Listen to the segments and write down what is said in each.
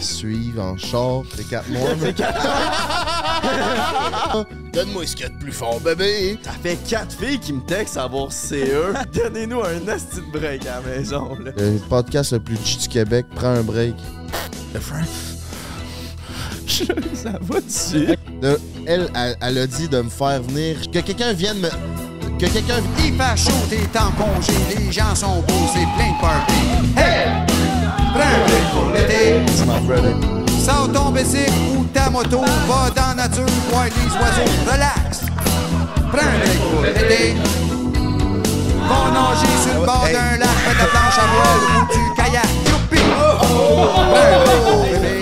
suivre en char. C'est 4 mois. Donne-moi ce qu'il y a de plus fort, bébé. Ça fait quatre filles qui me textent à avoir CE. Donnez-nous un asti de break à la maison, là. Le podcast le plus G du Québec, prends un break. Le Frank. Ça va dessus. De- elle, elle, elle a dit de me faire venir. Que quelqu'un vienne me. Que quelqu'un. Il fait chaud, t'es en congé, les gens sont beaux, c'est plein de party. Hey! Prends pour l'été. Sors ton bicycle ou ta moto, va dans la nature, voir les oiseaux, relax. Prends pour l'été. Va nager sur le bord d'un lac, fais ta planche à voile ou du kayak. Youpi! Prends bébé.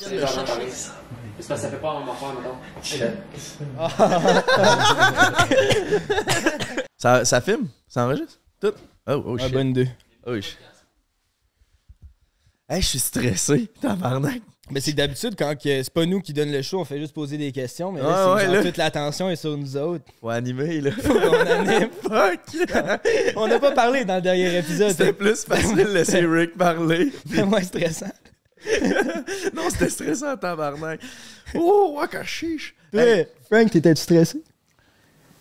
C'est parce que ça fait pas un enfant, mettons. Ça, ça filme? Ça enregistre? Tout? Oh, oh Ah, shit. bonne idée. Oh shit. Hey, je suis stressé, tabarnak. Mais c'est que d'habitude, quand que c'est pas nous qui donne le show, on fait juste poser des questions. Mais là, Ouais, c'est ouais, genre là. toute l'attention est sur nous autres. Faut animer, là. On anime. Fuck! On n'a pas parlé dans le dernier épisode. C'était plus facile de laisser Rick parler. C'était moins stressant. Non, c'était stressant, tabarnak. Oh, ouais, chiche. Toi, Frank, t'étais-tu stressé?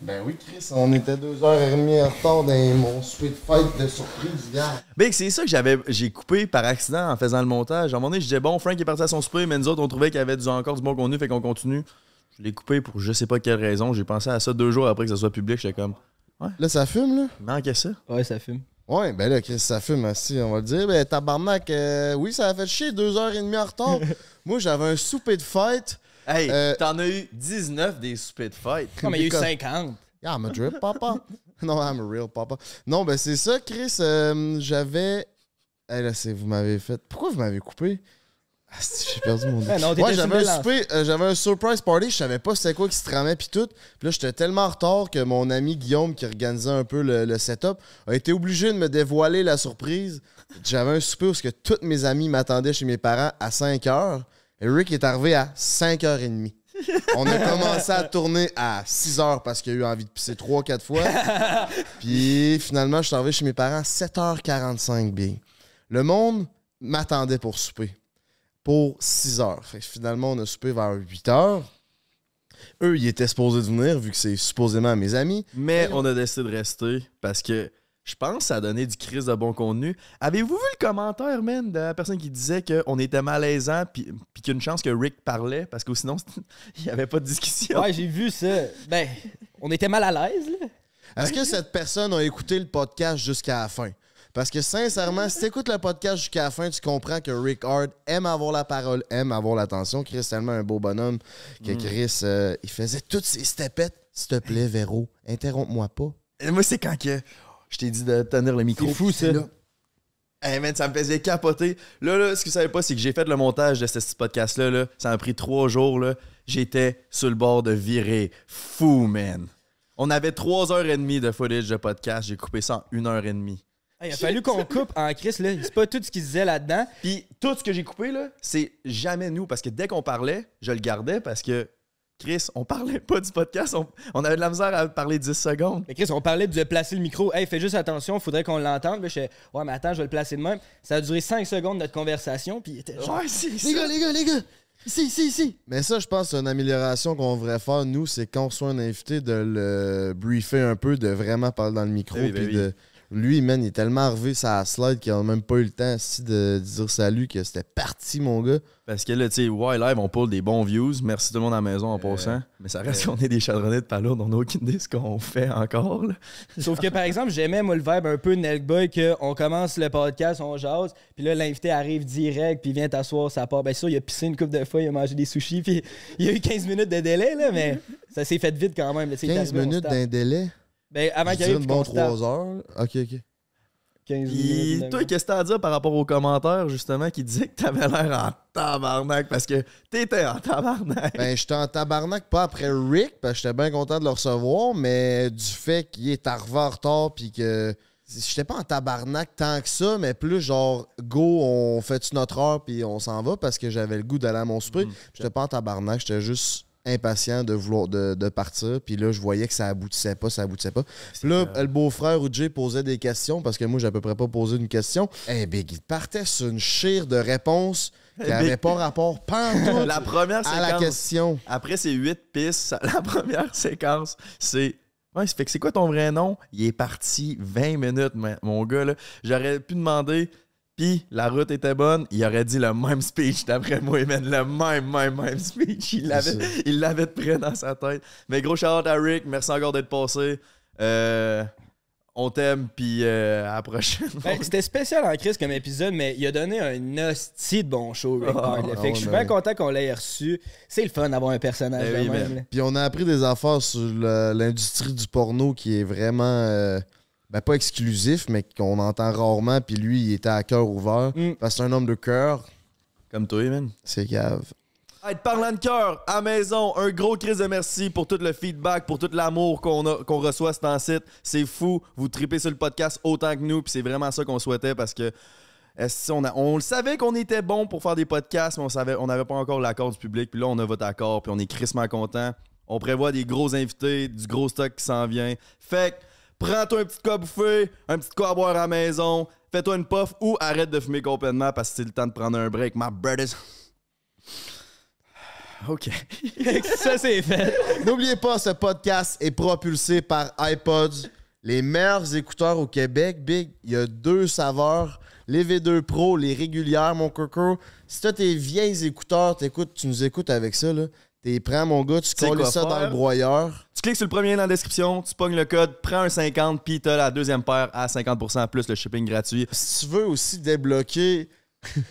Ben oui, Chris, on était 2h30 en retard dans mon souper de fête de surprise, gars. Ben, c'est ça que j'avais j'ai coupé par accident en faisant le montage. À un moment donné, je disais, bon, Frank est parti à son souper, mais nous autres, on trouvait qu'il y avait du, encore du bon contenu, fait qu'on continue. Je l'ai coupé pour je sais pas quelle raison. J'ai pensé à ça deux jours après que ça soit public. J'étais comme, Là, ça fume, là? il manquait ça. Ouais, ça fume. Ouais, ben là, Chris, ça fume aussi, on va le dire. Ben, tabarnak, euh, oui, ça a fait chier, 2h30 en retard. Moi, j'avais un souper de fête. Hey, Euh, t'en as eu 19 des soupers de fête. Non, mais il y a eu Because- 50. Yeah, I'm a drip papa. non, I'm a real papa. Non, ben c'est ça, Chris. euh, j'avais. Eh là, c'est vous m'avez fait. Pourquoi vous m'avez coupé? Ah, si, j'ai perdu mon non, t'étais Ouais, sur j'avais un souper, euh, j'avais un surprise party, je savais pas c'était quoi qui se tramait puis tout. Puis là, j'étais tellement en retard que mon ami Guillaume, qui organisait un peu le, le setup, a été obligé de me dévoiler la surprise. J'avais un souper où ce que tous mes amis m'attendaient chez mes parents à 5 h et Rick est arrivé à 5h30. On a commencé à tourner à 6 h parce qu'il a eu envie de pisser 3-4 fois. Puis finalement, je suis arrivé chez mes parents à 7h45 bien. Le monde m'attendait pour souper. Pour 6 h Fait que finalement, on a soupé vers 8 h Eux, ils étaient supposés de venir, vu que c'est supposément mes amis. Mais on a décidé de rester parce que je pense que ça a donné du crise de bon contenu. Avez-vous vu le commentaire, man, de la personne qui disait qu'on était malaisant puis puis qu'il y a une chance que Rick parlait parce que sinon, il n'y avait pas de discussion? Ouais, j'ai vu ça. Ben, on était mal à l'aise, là. Est-ce que cette personne a écouté le podcast jusqu'à la fin? Parce que sincèrement, si tu écoutes le podcast jusqu'à la fin, tu comprends que Rick Hard aime avoir la parole, aime avoir l'attention. Chris est tellement un beau bonhomme que Chris, euh, il faisait toutes ses stepettes. S'il te plaît, Véro, interromps-moi pas. Et moi, c'est quand que je t'ai dit de tenir le micro. C'est fou, ça. là, Hey man, ça me faisait capoter. Là, là, ce que vous savez pas, c'est que j'ai fait le montage de ce podcast-là. Là. Ça m'a pris trois jours. Là. J'étais sur le bord de virer. Fou, man. On avait trois heures et demie de footage de podcast. J'ai coupé ça en une heure et demie. Hey, il a fallu qu'on coupe en Chris, là. C'est pas tout ce qu'il disait là-dedans. Puis tout ce que j'ai coupé, là, c'est jamais nous. Parce que dès qu'on parlait, je le gardais parce que, Chris, on parlait pas du podcast. On, on avait de la misère à parler 10 secondes. Mais Chris, on parlait de placer le micro. Hey, fais juste attention, faudrait qu'on l'entende. Je fais, ouais, mais attends, je vais le placer de même. Ça a duré 5 secondes notre conversation, puis il était genre. Ouais, c'est Les gars, les gars, les gars! Ici, ici, ici! Mais ça, je pense, c'est une amélioration qu'on devrait faire, nous, c'est quand on soit un invité, de le briefer un peu, de vraiment parler dans le micro. Ben oui, ben puis oui. de... Lui, man, il est tellement arrivé sa slide qu'il a même pas eu le temps si, de dire salut que c'était parti, mon gars. Parce que là, tu sais, ouais, live, on pull des bons views. Merci tout le monde à la maison en passant. Mais ça reste qu'on est des chadronnets de palourdes. On n'a aucune idée de ce qu'on fait encore. là. Sauf que par exemple, j'aimais moi le vibe un peu de Nelkboy qu'on commence le podcast, on jase, puis là l'invité arrive direct, puis il vient t'asseoir, ça part. Bien sûr, il a pissé une coupe de fois, il a mangé des sushis, puis il y a eu 15 minutes de délai, là, mais ça s'est fait vite quand même. là, tu sais, il est 15 arrivé, on minutes d'un délai? Ben, avant Je qu'il arrive, une puis bonne qu'on se tape. 3 heures. Ok, ok. 15 Puis minutes. toi, qu'est-ce que t'as à dire par rapport aux commentaires, justement, qui disaient que t'avais l'air en tabarnak? Parce que t'étais en tabarnak. Ben, j'étais en tabarnak, pas après Rick, parce que j'étais bien content de le recevoir, mais du fait qu'il est arrivé en retard, puis que. J'étais pas en tabarnak tant que ça, mais plus genre, go, on fait notre heure, puis on s'en va, parce que j'avais le goût d'aller à mon souper. J'étais pas en tabarnak, j'étais juste impatient de vouloir de, de partir. Puis là, je voyais que ça aboutissait pas, ça aboutissait pas. Puis là, le beau-frère ou Jay posait des questions parce que moi, j'ai à peu près pas posé une question. Eh Big, il partait sur une chire de réponses qui n'avaient pas rapport pantoute La première à la séquence. question. Après ces huit pistes, la première séquence, c'est. Ouais, ça fait que c'est quoi ton vrai nom? Il est parti 20 minutes, mon gars. là. J'aurais pu demander, puis la route était bonne, il aurait dit le même speech d'après moi, man. Le même, même, même speech. Il l'avait, il l'avait de près dans sa tête. Mais gros shout out à Rick, merci encore d'être passé. Euh, on t'aime, puis euh, à la prochaine. Ben, C'était spécial en crise comme épisode, mais il a donné un hostie de bon show, Rick Ah, ah Fait que ouais, je suis bien content qu'on l'ait reçu. C'est le fun d'avoir un personnage Ben de oui, même. Puis on a appris des affaires sur l'industrie du porno qui est vraiment. euh, ben, pas exclusif, mais qu'on entend rarement. Puis lui, il était à cœur ouvert. Mm. Parce que c'est un homme de cœur. Comme toi, man. C'est grave. Hey, parlant de cœur, à maison, un gros crise de merci pour tout le feedback, pour tout l'amour qu'on a- qu'on reçoit sur ton site. C'est fou, vous tripez sur le podcast autant que nous, puis c'est vraiment ça qu'on souhaitait parce que est-ce on, a- on le savait qu'on était bon pour faire des podcasts, mais on savait on n'avait pas encore l'accord du public, puis là on a votre accord, puis on est crissement content. On prévoit des gros invités, du gros stock qui s'en vient. Fait que prends-toi un petit quoi à bouffer, un petit quoi à boire à la maison, fais-toi une puff ou arrête de fumer complètement parce que c'est le temps de prendre un break, my brothers. OK. ça, c'est fait. N'oubliez pas, ce podcast est propulsé par iPods, les meilleurs écouteurs au Québec. Big, il y a deux saveurs. Les V2 Pro, les régulières, mon coco. Si t'as tes vieilles écouteurs, t'écoutes, tu nous écoutes avec ça, là. T'es prends, mon gars, tu colles ça dans le broyeur. Tu cliques sur le premier lien dans la description, tu pognes le code, prends un 50, puis t'as la deuxième paire à 50% plus le shipping gratuit. Si tu veux aussi débloquer.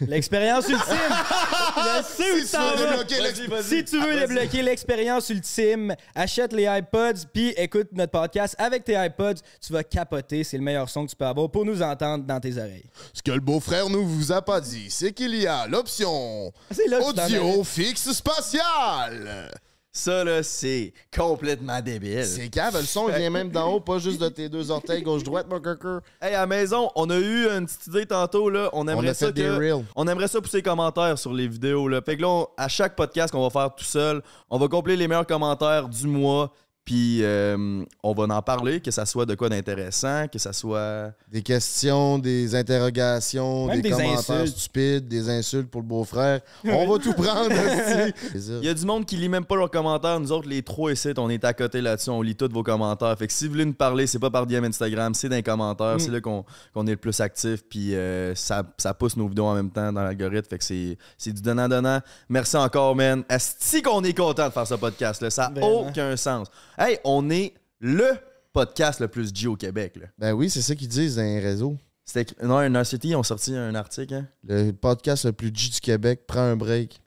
L'expérience ultime. Je sais où Si tu t'en veux vas. débloquer l'ex- Vas-y, vas-y. Si tu veux vas-y. débloquer l'expérience ultime, achète les iPods puis écoute notre podcast avec tes iPods. Tu vas capoter. C'est le meilleur son que tu peux avoir pour nous entendre dans tes oreilles. Ce que le beau-frère nous vous a pas dit, c'est qu'il y a l'option audio fixe spatial. Ça, là, c'est complètement débile. C'est cave, le son il vient même d'en haut, pas juste de tes deux orteils gauche-droite, mon coco. Hey, à la maison, on a eu une petite idée tantôt, là. On aimerait a ça fait des que- reels. On aimerait ça pousser les commentaires sur les vidéos, là. Fait que là, on- à chaque podcast qu'on va faire tout seul, on va compléter les meilleurs commentaires du mois, puis euh, on va en parler, que ça soit de quoi d'intéressant, que ça soit... Des questions, des interrogations, Même des, des commentaires insultes. stupides, des insultes pour le beau-frère. On va tout prendre, aussi. Il y a du monde qui lit même pas leurs commentaires. Nous autres, les trois ici, on est à côté là-dessus. On lit tous vos commentaires. Fait que si vous voulez nous parler, c'est pas par DM Instagram, c'est dans les commentaires. C'est là qu'on qu'on est le plus actif. Puis euh, ça, ça pousse nos vidéos en même temps dans l'algorithme. Fait que c'est c'est du donnant-donnant. Merci encore, man. Est-ce qu'on est content de faire ce podcast-là? Ça n'a aucun sens. Hey, on est le podcast le plus G au Québec. Là. Ben oui, c'est ça qu'ils disent dans les réseaux. C'était non, un City, ils ont sorti un article. hein. Le podcast le plus G du Québec prend un break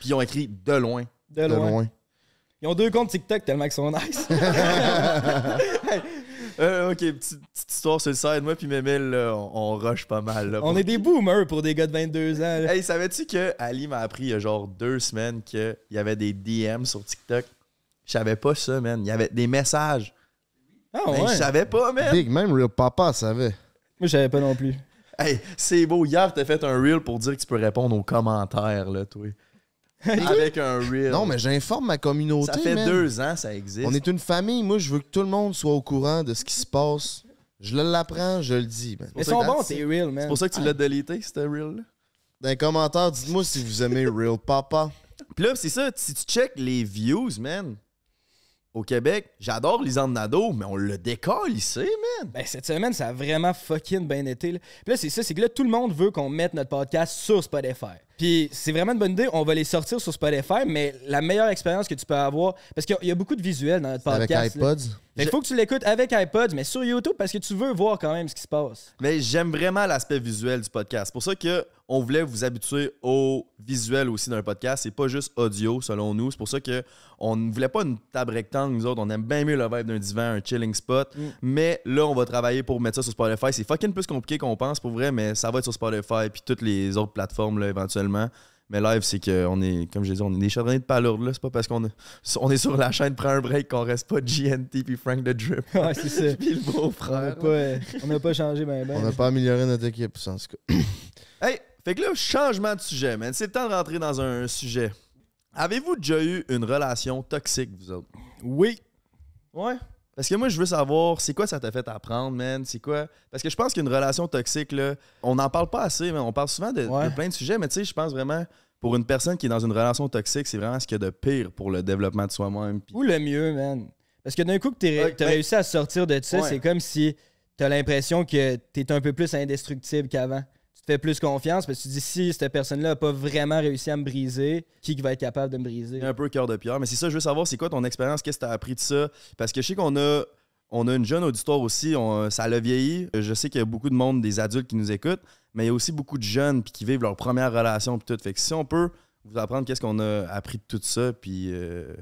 Puis ils ont écrit de loin. De de loin. loin. Ils ont deux comptes TikTok tellement qu'ils sont nice. Euh, ok, petite, petite histoire sur le side. Moi puis Mémel, là, on, on rush pas mal. Là, On est des boomers pour des gars de 22 ans. là. Hey, savais-tu que Ali m'a appris il y a genre deux semaines qu'il y avait des DM sur TikTok? Je savais pas ça, man. Il y avait des messages. Ah Ben, ouais. Je savais pas, man. Big, même Real Papa savait. Moi, je savais pas non plus. Hey, c'est beau. Hier, t'as fait un reel pour dire que tu peux répondre aux commentaires, là, toi. Avec un reel. Non, mais j'informe ma communauté. Ça fait man. deux ans, ça existe. On est une famille. Moi, je veux que tout le monde soit au courant de ce qui se passe. Je l'apprends, je le dis. man. Mais sont bons, tes real, man. C'est pour ça que tu l'as délité, ce reel-là? Dans les commentaires, dites-moi si vous aimez Real Papa. Puis là, c'est ça, si tu check les views, man, au Québec, j'adore Lisande Nadeau, mais on le décolle ici, man. Ben, cette semaine, ça a vraiment fucking bien été. Là. Puis là, c'est ça, c'est que là, tout le monde veut qu'on mette notre podcast sur Spotify. Puis c'est vraiment une bonne idée, on va les sortir sur Spotify, mais la meilleure expérience que tu peux avoir, parce qu'il y a- il y, a beaucoup de visuels dans notre Avec podcast. là. iPods. Il faut que tu l'écoutes avec iPods, mais sur YouTube, parce que tu veux voir quand même ce qui se passe. Mais j'aime vraiment l'aspect visuel du podcast. C'est pour ça que on voulait vous habituer au visuel aussi d'un podcast. C'est pas juste audio, selon nous. C'est pour ça que on ne voulait pas une table rectangle, nous autres. On aime bien mieux le vibe d'un divan, un chilling spot. Mais là, on va travailler pour mettre ça sur Spotify. C'est fucking plus compliqué qu'on pense, pour vrai, mais ça va être sur Spotify puis toutes les autres plateformes, là, éventuellement. Mais live, c'est qu'on est, comme je l'ai dit, on est des chardonniers de palourde, là. C'est pas parce qu'on est, on est sur la chaîne Prends un break qu'on reste pas GNT puis Frank the Drip. Ouais, c'est ça. puis le On n'a beau-frère. pas, euh, on n'a pas changé ben ben. On n'a pas amélioré notre équipe, en tout cas. Hey, fait que là, changement de sujet, man. C'est le temps de rentrer dans un sujet. Avez-vous déjà eu une relation toxique, vous autres? Oui. Ouais. Parce que moi, je veux savoir, c'est quoi ça t'a fait apprendre, man? C'est quoi? Parce que je pense qu'une relation toxique, là, on n'en parle pas assez, mais on parle souvent de, plein de sujets, mais tu sais, je pense vraiment, pour une personne qui est dans une relation toxique, c'est vraiment ce qu'il y a de pire pour le développement de soi-même. Ou le mieux, man? Parce que d'un coup que Ouais, t'as réussi à sortir de ça, c'est comme si t'as l'impression que t'es un peu plus indestructible qu'avant. Te fais plus confiance parce que tu dis si cette personne-là a pas vraiment réussi à me briser, qui va être capable de me briser? un peu cœur de pierre. Mais c'est ça, je veux savoir, c'est quoi ton expérience? Qu'est-ce que tu as appris de ça? Parce que je sais qu'on a, on a une jeune auditoire aussi, on- ça l'a vieilli. Je sais qu'il y a beaucoup de monde, des adultes qui nous écoutent, mais il y a aussi beaucoup de jeunes puis qui vivent leur première relation puis tout. Fait que si on peut vous apprendre qu'est-ce qu'on a appris de tout ça, puis euh,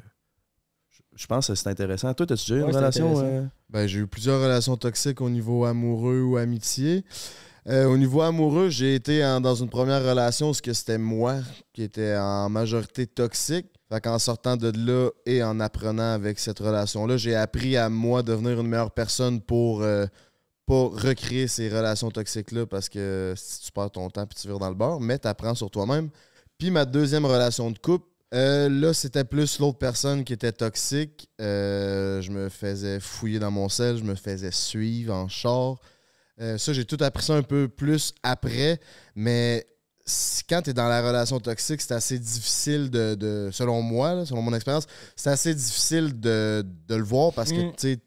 je- pense que c'est intéressant. Toi, as-tu déjà eu Ouais, une relation? euh, Ben, j'ai eu plusieurs relations toxiques au niveau amoureux ou amitié. Euh, au niveau amoureux, j'ai été dans une première relation où c'était moi qui était en majorité toxique. Fait sortant de là et en apprenant avec cette relation-là, j'ai appris à moi devenir une meilleure personne pour euh, pas recréer ces relations toxiques-là parce que si tu perds ton temps puis tu vires dans le beurre, mais tu apprends sur toi-même. Puis ma deuxième relation de couple, euh, là, c'était plus l'autre personne qui était toxique. Je me faisais fouiller dans mon sel, je me faisais suivre en char. Euh, ça, j'ai tout appris ça un peu plus après, mais quand tu es dans la relation toxique, c'est assez difficile de, de- selon moi, là, selon mon expérience, c'est assez difficile de, de le voir parce que Mm. tu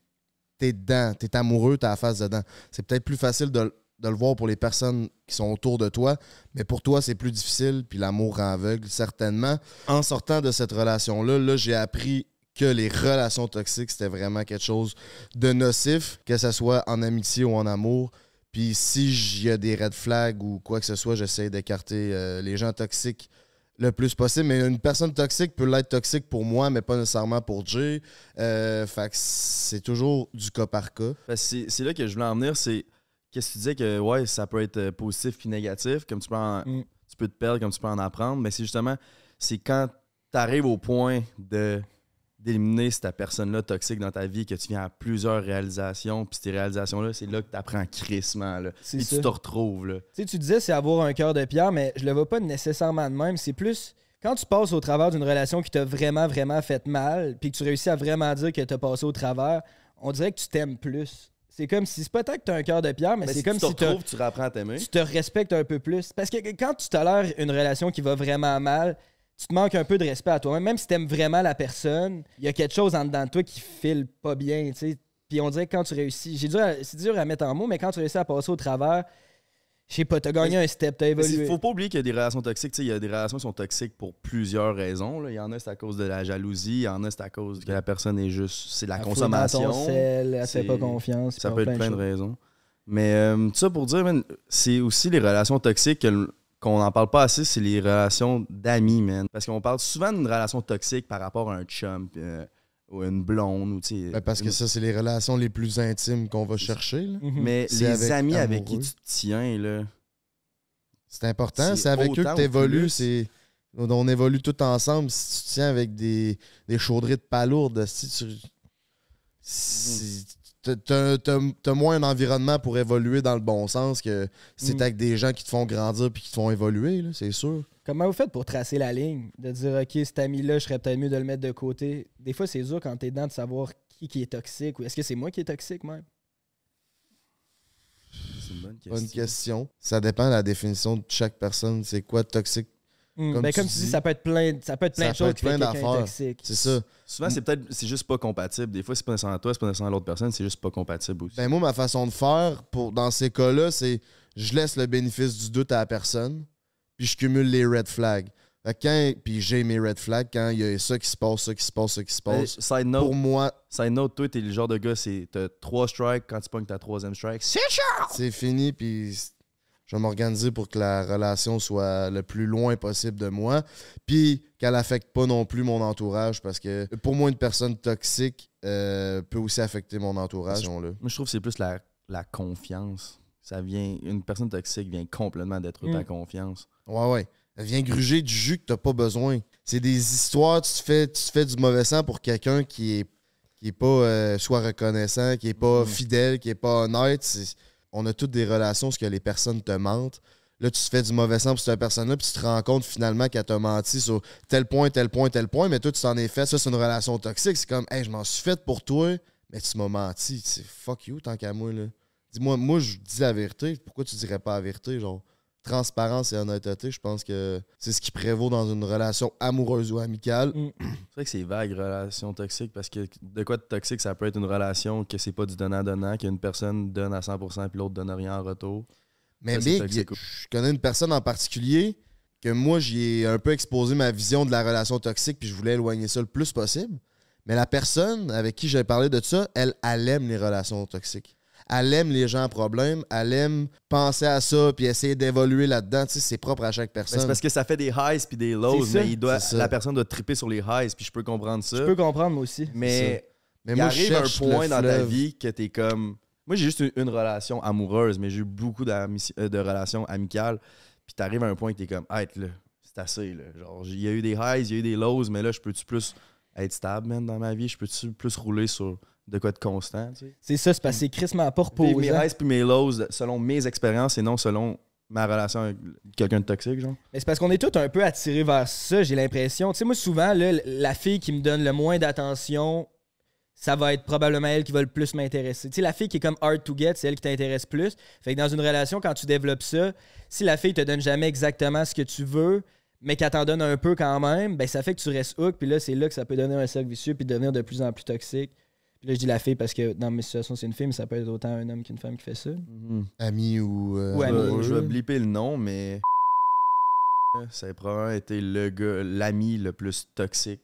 t'es dedans, t'es amoureux, t'as la face dedans. C'est peut-être plus facile de, de le voir pour les personnes qui sont autour de toi, mais pour toi, c'est plus difficile, puis l'amour rend aveugle, certainement. En sortant de cette relation-là, là, j'ai appris que les relations toxiques, c'était vraiment quelque chose de nocif, que ce soit en amitié ou en amour. Puis si il y a des red flags ou quoi que ce soit, j'essaie d'écarter euh, les gens toxiques le plus possible. Mais une personne toxique peut l'être toxique pour moi, mais pas nécessairement pour Jay. Euh, fait que c'est toujours du cas par cas. C'est c'est là que je voulais en venir, c'est qu'est-ce que tu disais que ouais, ça peut être euh, positif puis négatif, comme tu peux en- Mm. tu peux te perdre, comme tu peux en apprendre, mais c'est justement c'est quand tu arrives au point de d'éliminer cette personne-là toxique dans ta vie que tu viens à plusieurs réalisations, puis ces réalisations-là, c'est là que tu apprends crissement là. Puis tu te retrouves là. Tu sais, tu disais c'est avoir un cœur de pierre, mais je le vois pas nécessairement de même. C'est plus quand tu passes au travers d'une relation qui t'a vraiment, vraiment fait mal, puis que tu réussis à vraiment dire que t'as passé au travers, on dirait que tu t'aimes plus. C'est comme si c'est pas tant que t'as un cœur de pierre, mais, Mais c'est si comme tu te si retrouves, tu t'aimer. tu te respectes un peu plus. Parce que quand tu tolères une relation qui va vraiment mal, tu te manques un peu de respect à toi-même. Même si t'aimes vraiment la personne, il y a quelque chose en dedans de toi qui file pas bien, tu sais. Puis on dirait que quand tu réussis, j'ai c'est dur à mettre en mots, mais quand tu réussis à passer au travers, je sais pas, t'as gagné un step, t'as évolué. il faut pas oublier qu'il y a des relations toxiques. Il y a des relations qui sont toxiques pour plusieurs raisons. là. Il y en a, c'est à cause de la jalousie. Il y en a, c'est à cause que la personne est juste. C'est la Elle dans ton consommation. sel, elle fait pas confiance. Ça peut être plein de raisons. Mais euh, tout ça pour dire, c'est aussi les relations toxiques que qu'on n'en parle pas assez, c'est les relations d'amis, man. Parce qu'on parle souvent d'une relation toxique par rapport à un chum euh, ou une blonde. Ou, Ben, parce que une- ça, c'est les relations les plus intimes qu'on va chercher. là. Mhm. Mais C'est les avec amis avec qui tu te tiens, là. C'est important. C'est avec eux que tu évolues. C'est... On évolue tout ensemble. Si tu te tiens avec des, des chaudrées de palourdes, si tu. si- t'as- T'as t'as- t'as moins un environnement pour évoluer dans le bon sens que si t'es Mm. avec des gens qui te font grandir puis qui te font évoluer, là, c'est sûr. Comment vous faites pour tracer la ligne? De dire, OK, cet ami-là, je serais peut-être mieux de le mettre de côté. Des fois, c'est dur quand t'es dedans de savoir qui, qui est toxique ou est-ce que c'est moi qui est toxique même? C'est une bonne question. Bonne question. Ça dépend de la définition de chaque personne. C'est quoi toxique? Hmm, Comme ben, tu comme tu dis, dis, ça peut être plein, ça peut être plein ça de choses qui fait plein d'affaires. C'est ça. Souvent, c'est peut-être c'est juste pas compatible. Des fois, c'est pas nécessairement toi, c'est pas nécessairement l'autre personne, c'est juste pas compatible aussi. Ben moi, ma façon de faire pour dans ces cas-là, c'est je laisse le bénéfice du doute à la personne, puis je cumule les red flags. Fait que quand, puis j'ai mes red flags quand il y a ça qui se passe, ça qui se passe, ça qui se Mais, passe. side note, Pour moi, side note, toi, t'es le genre de gars, c'est t'as trois strikes, quand tu pognes ta troisième strike, c'est c'est fini, puis je vais m'organiser pour que la relation soit le plus loin possible de moi, puis qu'elle affecte pas non plus mon entourage, parce que pour moi, une personne toxique euh, peut aussi affecter mon entourage. Moi, je trouve que c'est plus la, la confiance. Ça vient, une personne toxique vient complètement détruire ta Mm. confiance. Ouais, ouais. Elle vient gruger du jus que t'as pas besoin. C'est des histoires, tu te fais, tu te fais du mauvais sang pour quelqu'un qui est, qui est pas euh, soit reconnaissant, qui est pas Mhm. fidèle, qui est pas honnête. On a toutes des relations ce que les personnes te mentent. là, tu te fais du mauvais sang pour cette personne-là, puis tu te rends compte finalement qu'elle t'a menti sur tel point, tel point, tel point, mais toi, tu t'en es fait. Ça, c'est une relation toxique. C'est comme, hey, je m'en suis fait pour toi, mais tu m'as menti. C'est fuck you, tant qu'à moi. Dis-moi, moi, je dis la vérité. Pourquoi tu dirais pas la vérité? Genre, transparence et honnêteté, je pense que c'est ce qui prévaut dans une relation amoureuse ou amicale. Mm. C'est vrai que c'est vague, relation toxique, parce que de quoi de toxique, ça peut être une relation que c'est pas du donnant-donnant, qu'une personne donne à 100% puis l'autre donne rien en retour. Mais Ça, Big, je connais une personne en particulier que moi, j'y ai un peu exposé ma vision de la relation toxique, puis je voulais éloigner ça le plus possible. Mais la personne avec qui j'ai parlé de ça, elle, elle aime les relations toxiques. Elle aime les gens à problème, elle aime penser à ça, puis essayer d'évoluer là-dedans. Tu sais, c'est propre à chaque personne. c'est parce que ça fait des highs puis des lows, ça. mais il doit, la personne doit triper sur les highs, puis je peux comprendre ça. Je peux comprendre, moi aussi. mais Mais il moi, arrive un point dans ta vie que t'es comme. Moi, j'ai juste une, une relation amoureuse, mais j'ai eu beaucoup euh, de relations amicales. Puis t'arrives à un point que t'es comme, hey, là, c'est assez. Là. Genre, il y a eu des highs, il y a eu des lows, mais là, je peux-tu plus être stable, man, dans ma vie? Je peux-tu plus rouler sur de quoi de constant, tu sais? C'est ça, c'est parce que c'est crissement pas Vivre mes reposant. highs puis mes lows selon mes expériences et non selon ma relation avec quelqu'un de toxique, genre. Mais c'est parce qu'on est tous un peu attirés vers ça, j'ai l'impression. Tu sais, moi, souvent, là, la fille qui me donne le moins d'attention, ça va être probablement elle qui va le plus m'intéresser. Tu sais, la fille qui est comme hard to get, c'est elle qui t'intéresse plus. Fait que dans une relation, quand tu développes ça, si la fille te donne jamais exactement ce que tu veux, mais qu'elle t'en donne un peu quand même, ben ça fait que tu restes hook, puis là, c'est là que ça peut donner un cercle vicieux, puis devenir de plus en plus toxique. Puis là, je dis la fille parce que dans mes situations, c'est une fille, mais ça peut être autant un homme qu'une femme qui fait ça. Ami ou. euh, Ou Je ami. Je vais blipper le nom, mais ça a probablement été le gars, l'ami le plus toxique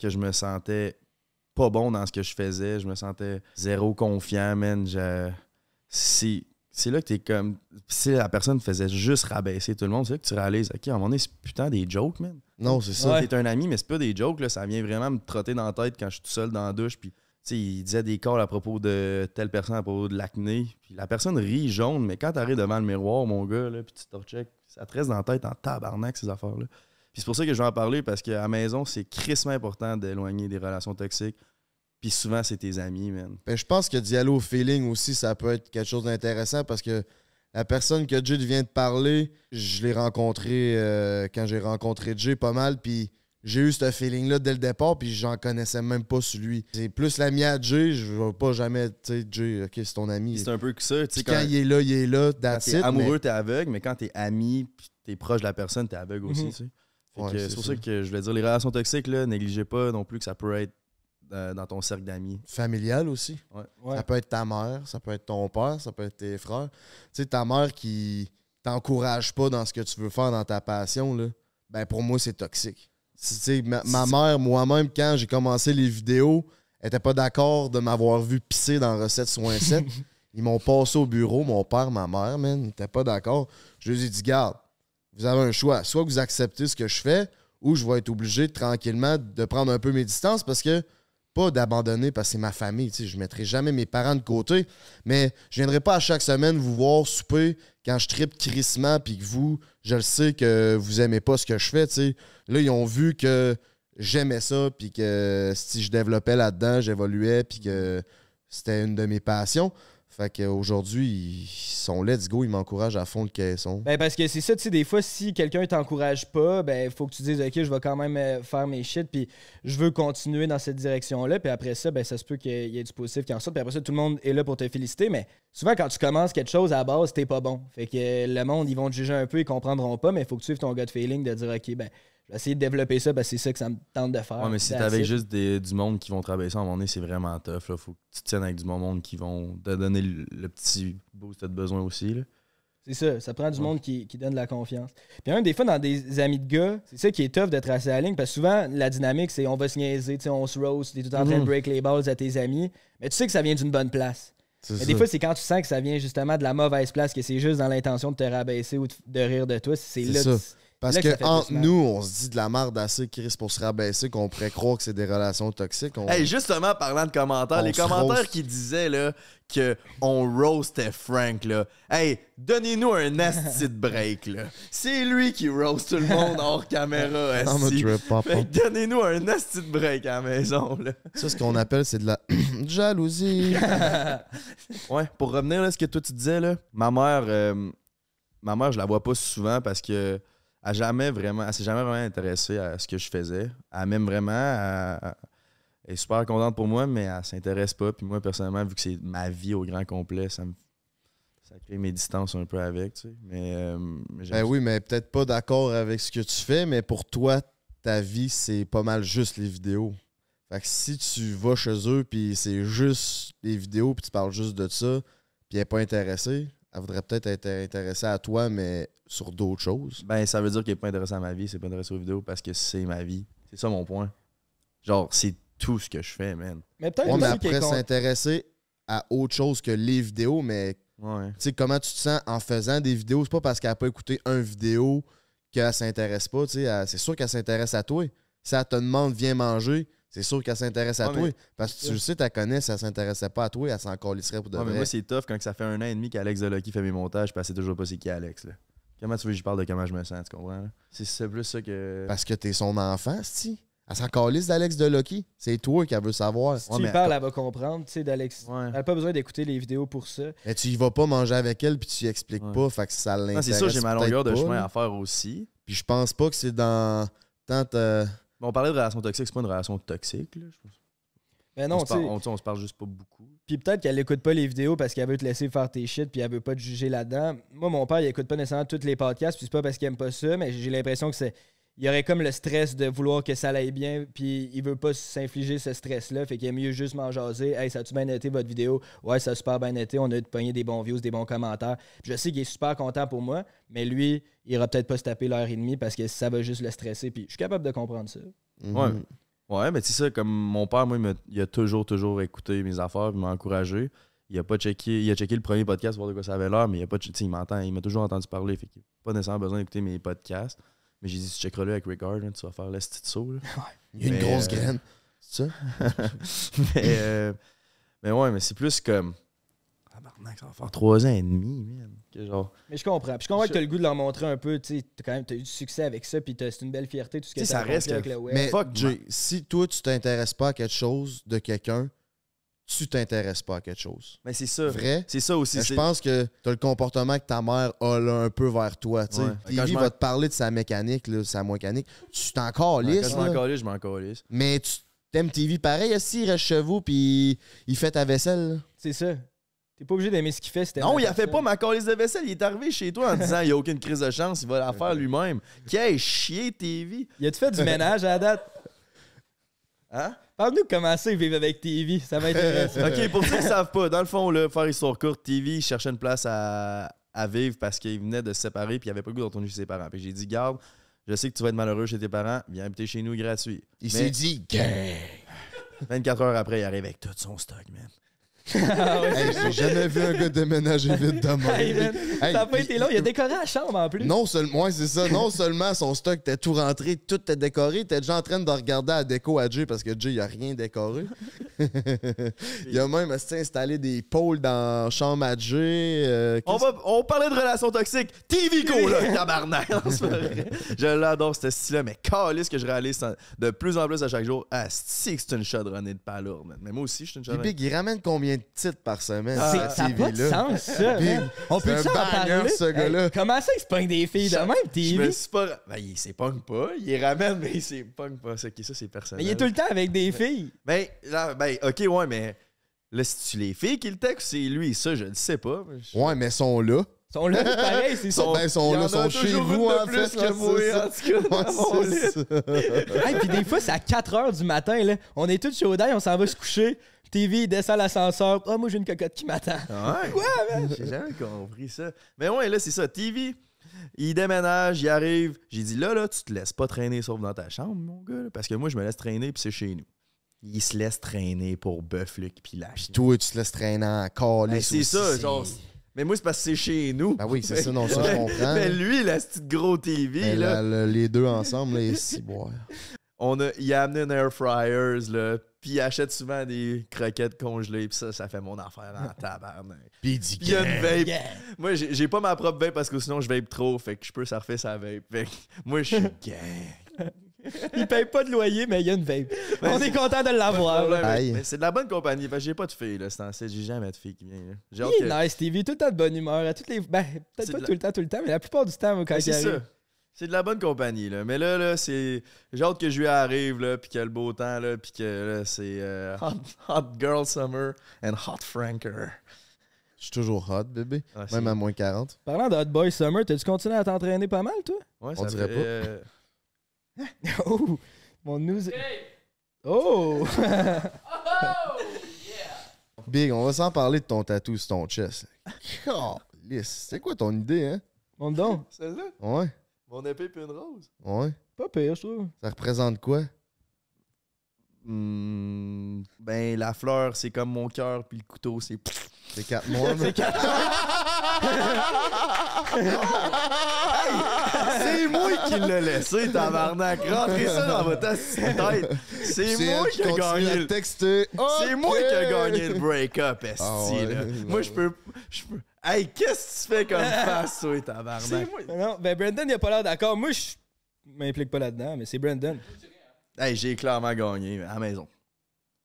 que je me sentais pas bon dans ce que je faisais. Je me sentais zéro confiant, man. Je- C'est c'est là que t'es comme. Si la personne faisait juste rabaisser tout le monde, c'est là que tu réalises, ok, à un moment donné, c'est putain des jokes, man. Non, c'est ça. Ouais. T'es un ami, mais c'est pas des jokes, là. Ça vient vraiment me trotter dans la tête quand je suis tout seul dans la douche. Puis, tu sais, il disait des calls à propos de telle personne, à propos de l'acné. La personne rit jaune, mais quand t'arrives devant le miroir, mon gars, là, puis tu te ça te reste dans la tête en tabarnak, ces affaires-là. Puis c'est pour ça que je vais en parler, parce qu'à la maison, c'est crissement important d'éloigner des relations toxiques. Puis souvent, c'est tes amis, man. Ben, je pense que d'y aller au feeling aussi, ça peut être quelque chose d'intéressant parce que la personne que Jay vient de parler, je l'ai rencontré euh, quand j'ai rencontré Jay pas mal, puis j'ai eu ce feeling-là dès le départ, puis j'en connaissais même pas sur lui. C'est plus l'ami à Jay, je vais pas jamais, tu sais, Jay, ok, c'est ton ami. C'est un peu que ça, tu sais, Puis quand, il est là, il est là, Quand that's t'es it, amoureux, mais- t'es aveugle, mais quand t'es ami, puis t'es proche de la personne, t'es aveugle aussi, Mhm. tu sais. Fait Ouais, que c'est pour ça. ça que je voulais dire, les relations toxiques, là, négligez pas non plus que ça peut être euh, dans ton cercle d'amis. familial aussi. Ouais. Ça peut être ta mère, ça peut être ton père, ça peut être tes frères. Tu sais, ta mère qui t'encourage pas dans ce que tu veux faire dans ta passion, là, ben pour moi, c'est toxique. Tu sais, ma, ma mère, moi-même, quand j'ai commencé les vidéos, elle était pas d'accord de m'avoir vu pisser dans Recette Soin 7. Ils m'ont passé au bureau, mon père, ma mère, man, ils étaient pas d'accord. Je leur ai dit, garde, vous avez un choix. Soit vous acceptez ce que je fais, ou je vais être obligé tranquillement de prendre un peu mes distances parce que pas d'abandonner parce que c'est ma famille. Je ne mettrai jamais mes parents de côté, mais je viendrai pas à chaque semaine vous voir souper quand je tripe crissement puis que vous, je le sais que vous aimez pas ce que je fais. Là, ils ont vu que j'aimais ça puis que si je développais là-dedans, j'évoluais puis que c'était une de mes passions. Fait qu'aujourd'hui, ils sont let's go, ils m'encouragent à fond le caisson. Ben parce que c'est ça, tu sais, des fois, si quelqu'un t'encourage pas, ben faut que tu dises, OK, je vais quand même euh, faire mes shit, puis je veux continuer dans cette direction-là, puis après ça, ben ça se peut qu'il y ait du positif qui en sorte, puis après ça, tout le monde est là pour te féliciter, mais souvent, quand tu commences quelque chose à la base, t'es pas bon. Fait que le monde, ils vont te juger un peu, ils comprendront pas, mais faut que tu suives ton gut feeling de dire, OK, ben je vais essayer de développer ça, ben c'est ça que ça me tente de faire. Ouais, mais si That's t'es avec it. juste des- du monde qui vont travailler ça à un moment donné, c'est vraiment tough. Là. Faut que tu te tiennes avec du bon monde qui vont te donner le, le petit boost que t'as besoin aussi. Là. C'est ça, ça prend du Ouais. monde qui, qui donne de la confiance. Puis un des fois, dans des amis de gars, c'est ça qui est tough de tracer la ligne, parce que souvent, la dynamique, c'est on va se niaiser, tu sais, on se roast, t'es tout en train de Mhm. break les balls à tes amis, mais tu sais que ça vient d'une bonne place. C'est Mais ça. des fois, c'est quand tu sens que ça vient justement de la mauvaise place, que c'est juste dans l'intention de te rabaisser ou de, de rire de toi, c'est C'est là ça. Parce là que entre nous, on se dit de la merde assez, Chris, pour se rabaisser, qu'on pourrait croire que c'est des relations toxiques. On- Hey, justement, parlant de commentaires, les commentaires roast. qui disaient là, que on roastait Frank, là. Hey, donnez-nous un de break, là. C'est lui qui roast tout le monde hors caméra, donnez-nous un de break à la maison, là. Ça, ce qu'on appelle, c'est de la jalousie. Ouais, pour revenir à ce que toi tu disais, là, ma mère, euh, ma mère, je la vois pas souvent parce que elle jamais vraiment, elle s'est jamais vraiment intéressée à ce que je faisais. Elle m'aime vraiment, elle, elle est super contente pour moi, mais elle s'intéresse pas. Puis moi, personnellement, vu que c'est ma vie au grand complet, ça me ça crée mes distances un peu avec, tu sais. Mais, euh, mais Ben oui, mais peut-être pas d'accord avec ce que tu fais, mais pour toi, ta vie, c'est pas mal juste les vidéos. Fait que si tu vas chez eux, puis c'est juste les vidéos, puis tu parles juste de ça, puis elle est pas intéressée, elle voudrait peut-être être intéressée à toi, mais sur d'autres choses. Ben, ça veut dire qu'il est pas intéressé à ma vie, c'est pas intéressé aux vidéos parce que c'est ma vie. C'est ça mon point. Genre, c'est tout ce que je fais, man. Mais peut-être Ouais, mais après, s'intéresser à autre chose que les vidéos, mais Ouais. tu sais, comment tu te sens en faisant des vidéos? C'est pas parce qu'elle n'a pas écouté un vidéo qu'elle s'intéresse pas. tu sais, elle- C'est sûr qu'elle s'intéresse à toi. Si elle te demande, viens manger, c'est sûr qu'elle s'intéresse à Ouais, toi. mais- Parce que tu le sais, tu la connais, si elle s'intéressait pas à toi, elle s'en calisserait pour de Ouais, mais vrai. moi, c'est tough quand ça fait un an et demi qu'Alex Delucky fait mes montages, puis elle sait toujours pas c'est qui Alex, là. Comment tu veux que je parle de comment je me sens, tu comprends? C'est plus ça que. Parce que t'es son enfant, si. Elle s'en calisse d'Alex de Lucky. C'est toi qu'elle veut savoir. Si Ouais, tu parles, elle va comprendre, tu sais, d'Alex. Ouais. Elle n'a pas besoin d'écouter les vidéos pour ça. Mais tu y vas pas manger avec elle puis tu y expliques Ouais. pas. Fait que ça Ah, l'intéresse. c'est ça, j'ai ma longueur de pas, chemin à faire aussi. Puis je pense pas que c'est dans tant euh, Mais on parlait de relation toxique, c'est pas une relation toxique, là. je pense. Mais on, non, se parle, on, tu sais, on se parle juste pas beaucoup. Puis peut-être qu'elle écoute pas les vidéos parce qu'elle veut te laisser faire tes shit puis elle veut pas te juger là-dedans. Moi, mon père, il écoute pas nécessairement tous les podcasts, puis c'est pas parce qu'il aime pas ça, mais j'ai l'impression que c'est. Il y aurait comme le stress de vouloir que ça aille bien, puis il veut pas s'infliger ce stress-là, fait qu'il est mieux juste m'en jaser. Hey, ça a-tu bien été votre vidéo? Ouais, ça a super bien été, on a pogné des bons views, des bons commentaires. Je sais qu'il est super content pour moi, mais lui, il ira peut-être pas se taper l'heure et demie parce que ça va juste le stresser, puis je suis capable de comprendre ça. mhm. Ouais. Ouais, mais c'est ça, comme mon père, moi, il, il a toujours, toujours écouté mes affaires, il m'a encouragé. Il a pas checké, il a checké le premier podcast pour voir de quoi ça avait l'air, mais il a pas, tu sais, il m'entend, il m'a toujours entendu parler, fait qu'il n'a pas nécessairement besoin d'écouter mes podcasts. Mais j'ai dit, tu checkeras-le avec Rickard, là, tu vas faire le petit saut, là. Il y a une Mais, grosse euh, graine. C'est ça? mais, euh, mais ouais, mais c'est plus comme. Tabarnak, ça va faire trois ans et demi, man. Que genre. Mais je comprends. Puis je comprends que t'as le goût de leur montrer un peu, tu sais, t'as quand même t'as eu du succès avec ça, puis t'as- c'est une belle fierté, tout ce que Tu sais, t'as ça reste avec le web. Mais fuck, Jay, si toi, tu t'intéresses pas à quelque chose de quelqu'un, tu t'intéresses pas à quelque chose. Mais c'est ça. Vrai? C'est ça aussi. Mais je pense que tu as le comportement que ta mère a là, un peu vers toi. tu sais. Ouais. Va te parler de sa mécanique, là, sa mécanique. Tu t'en Ouais, calisses, je m'en calisse, je m'en calisse. Mais tu t'aimes TV pareil. Si il reste chez vous puis il fait ta vaisselle. C'est ça. T'es pas obligé d'aimer ce qu'il fait. si Non, il a fait pas ma calice de vaisselle. Il est arrivé chez toi en disant il n'y a aucune crise de chance, il va la faire lui-même. Qu'est chier TV. Il a-tu fait du ménage à la date? Hein? Parle-nous de comment c'est vivre avec TV. Ça m'intéresse. ok, pour ceux qui savent pas, dans le fond, là, faire histoire courte, TV, cherchait une place à, à vivre parce qu'il venait de se séparer puis il avait pas le goût de retourner chez ses parents. Puis j'ai dit, garde, je sais que tu vas être malheureux chez tes parents, viens habiter chez nous gratuit. Il s'est dit, gang. 24 heures après, il arrive avec tout son stock, man. Ah ouais. Hey, j'ai jamais vu un gars déménager vite de Hey, même. man, Hey, ça a pas été long. Il a décoré la chambre en plus. Non seulement, ouais, c'est ça. Non seulement son stock était tout rentré, tout était décoré, était déjà en train de regarder la déco à Jay parce que Jay, il a rien décoré. il a même esti, installé des pôles dans la chambre à Jay. euh, On, va, on parlait de relations toxiques. TV Go, là, tabarnak. Non, c'est pas vrai. Je l'adore, ce style-là, mais calisse que je réalise de plus en plus à chaque jour. Ah, c'est que c'est une chaudronnée de palourde, man. Mais moi aussi, je suis une Puis chaudronnée. Big, il ramène combien de titres par semaine? C'est- cette ça n'a pas de TV-là? sens, ça. On c'est peut un banger, ce gars-là. Hey, comment ça, il se pogne des filles de même, Je TV? me suis pas. Ben, il s'est punk pas. Il les ramène, mais il s'est punk pas. Ça, ok, ça c'est personnel? Mais il est tout le temps avec des filles. Ben, là, ben, ok, ouais, mais. Là, si tu les filles qui le textent, c'est lui, ça, je le sais pas. Je- Ouais, mais ils sont là. Ils sont là, pareil, c'est ça. Sont- ben, ils sont Il y là, en a sont chez toujours vous, une de en plus fait. que moi, c'est ça. en tout cas, dans mon Ouais, lit. c'est ça. Hey, puis des fois, c'est à 4 h du matin, là. On est tous chaud d'ail, on s'en va se coucher. TV, il descend l'ascenseur. Ah, moi, j'ai une cocotte qui m'attend. Ouais. Quoi, J'ai jamais compris ça. Mais ouais, là, c'est ça. TV, il déménage, il arrive. J'ai dit, là, là, tu te laisses pas traîner sauf dans ta chambre, mon gars. là, parce que moi, je me laisse traîner, puis c'est chez nous. Il se laisse traîner pour Bœuf, Luc, puis la Puis toi, tu te laisses traîner en calice Ben, c'est ça, c'est- genre. Mais moi, c'est parce que c'est chez nous. Ben oui, c'est ça, non, ça, je comprends. Mais lui, la petite gros TV, là, la- la- les deux ensemble, les six boire. On a, il a amené une air fryers, là, puis il achète souvent des croquettes congelées, puis ça, ça fait mon affaire en tabarnak. Puis il dit il y a une vape. Yeah. Moi, j'ai pas ma propre vape parce que sinon je vape trop, fait que je peux surfer sa vape. Fait que moi, je suis gang. Il paye pas de loyer, mais il y a une vape. On est content de l'avoir. mais c'est de la bonne compagnie. Que j'ai pas de filles, là. C'est J'ai jamais de filles qui viennent. Il est que- nice, Stevie. Tout le temps de bonne humeur. À toutes les... Ben, peut-être pas la- tout le temps, tout le temps, mais la plupart du temps, quand il c'est arrive. C'est de la bonne compagnie, là. Mais là, là, c'est. J'ai hâte que juillet arrive, là, puis qu'il y a le beau temps, là, puis que là, c'est euh, hot, hot Girl Summer and Hot Franker. Je suis toujours hot, bébé. Ah, Même à moins 40. Parlant de Hot Boy Summer, t'as-tu continué à t'entraîner pas mal, toi? Ouais, On ça dirait fait, pas. euh, Oh! Mon news. Oh! Big, on va s'en parler de ton tatou sur ton chest. C'est quoi ton idée, hein? Mon don. Celle-là, Ouais, mon épée puis une rose. ouais. Pas pire, je trouve. Ça représente quoi? Hmm, ben, la fleur, c'est comme mon cœur, puis le couteau, c'est. C'est 4 mois, mais... C'est moi qui l'ai laissé, tabarnak. Rentrez ça dans votre assiette tête. C'est moi qui ai gagné le texter. C'est moi qui ai gagné le break-up, esti, Ah ouais. là. Moi, je peux... Je peux... Hey, qu'est-ce que tu fais comme face, toi, tabarnak? Non, ben Brandon, il a pas l'air d'accord. Moi, je m'implique pas là-dedans, mais c'est Brandon. Hey, j'ai clairement gagné, à la maison.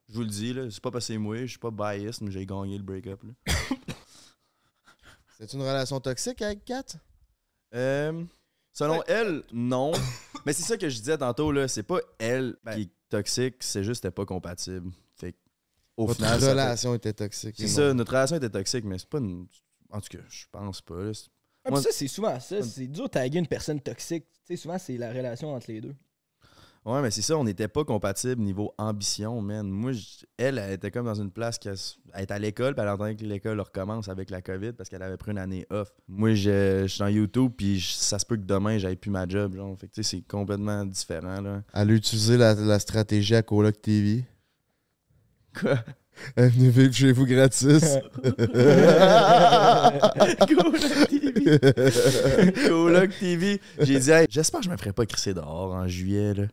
Je vous le dis, là, c'est pas parce que c'est moi, je suis pas biased, mais j'ai gagné le break-up, là. C'est une relation toxique avec Kat? Euh, selon elle, non. mais c'est ça que je disais tantôt, là. C'est pas elle qui est toxique, c'est juste qu'elle pas compatible. Fait que, au Votre final, ça relation était toxique. C'est ça, notre relation était toxique, mais c'est pas une. En tout cas, je pense pas. là. Ah, Moi- ça, c'est souvent ça. C'est dur de taguer une personne toxique. Tu sais, souvent, c'est la relation entre les deux. Ouais, mais c'est ça, on n'était pas compatibles niveau ambition, man. Moi, je- elle, elle était comme dans une place qu'elle elle est à l'école, puis elle entendait que l'école recommence avec la COVID parce qu'elle avait pris une année off. Moi, je, je suis dans YouTube, puis je- ça se peut que demain, j'aille plus ma job. Genre. Fait que, c'est complètement différent, là. Elle a utilisé la, la stratégie à Coloc TV. Quoi? Est venue vivre chez vous gratis. Coloc TV. Coloc TV. J'ai dit, hey, j'espère que je me ferai pas crisser dehors en juillet, là.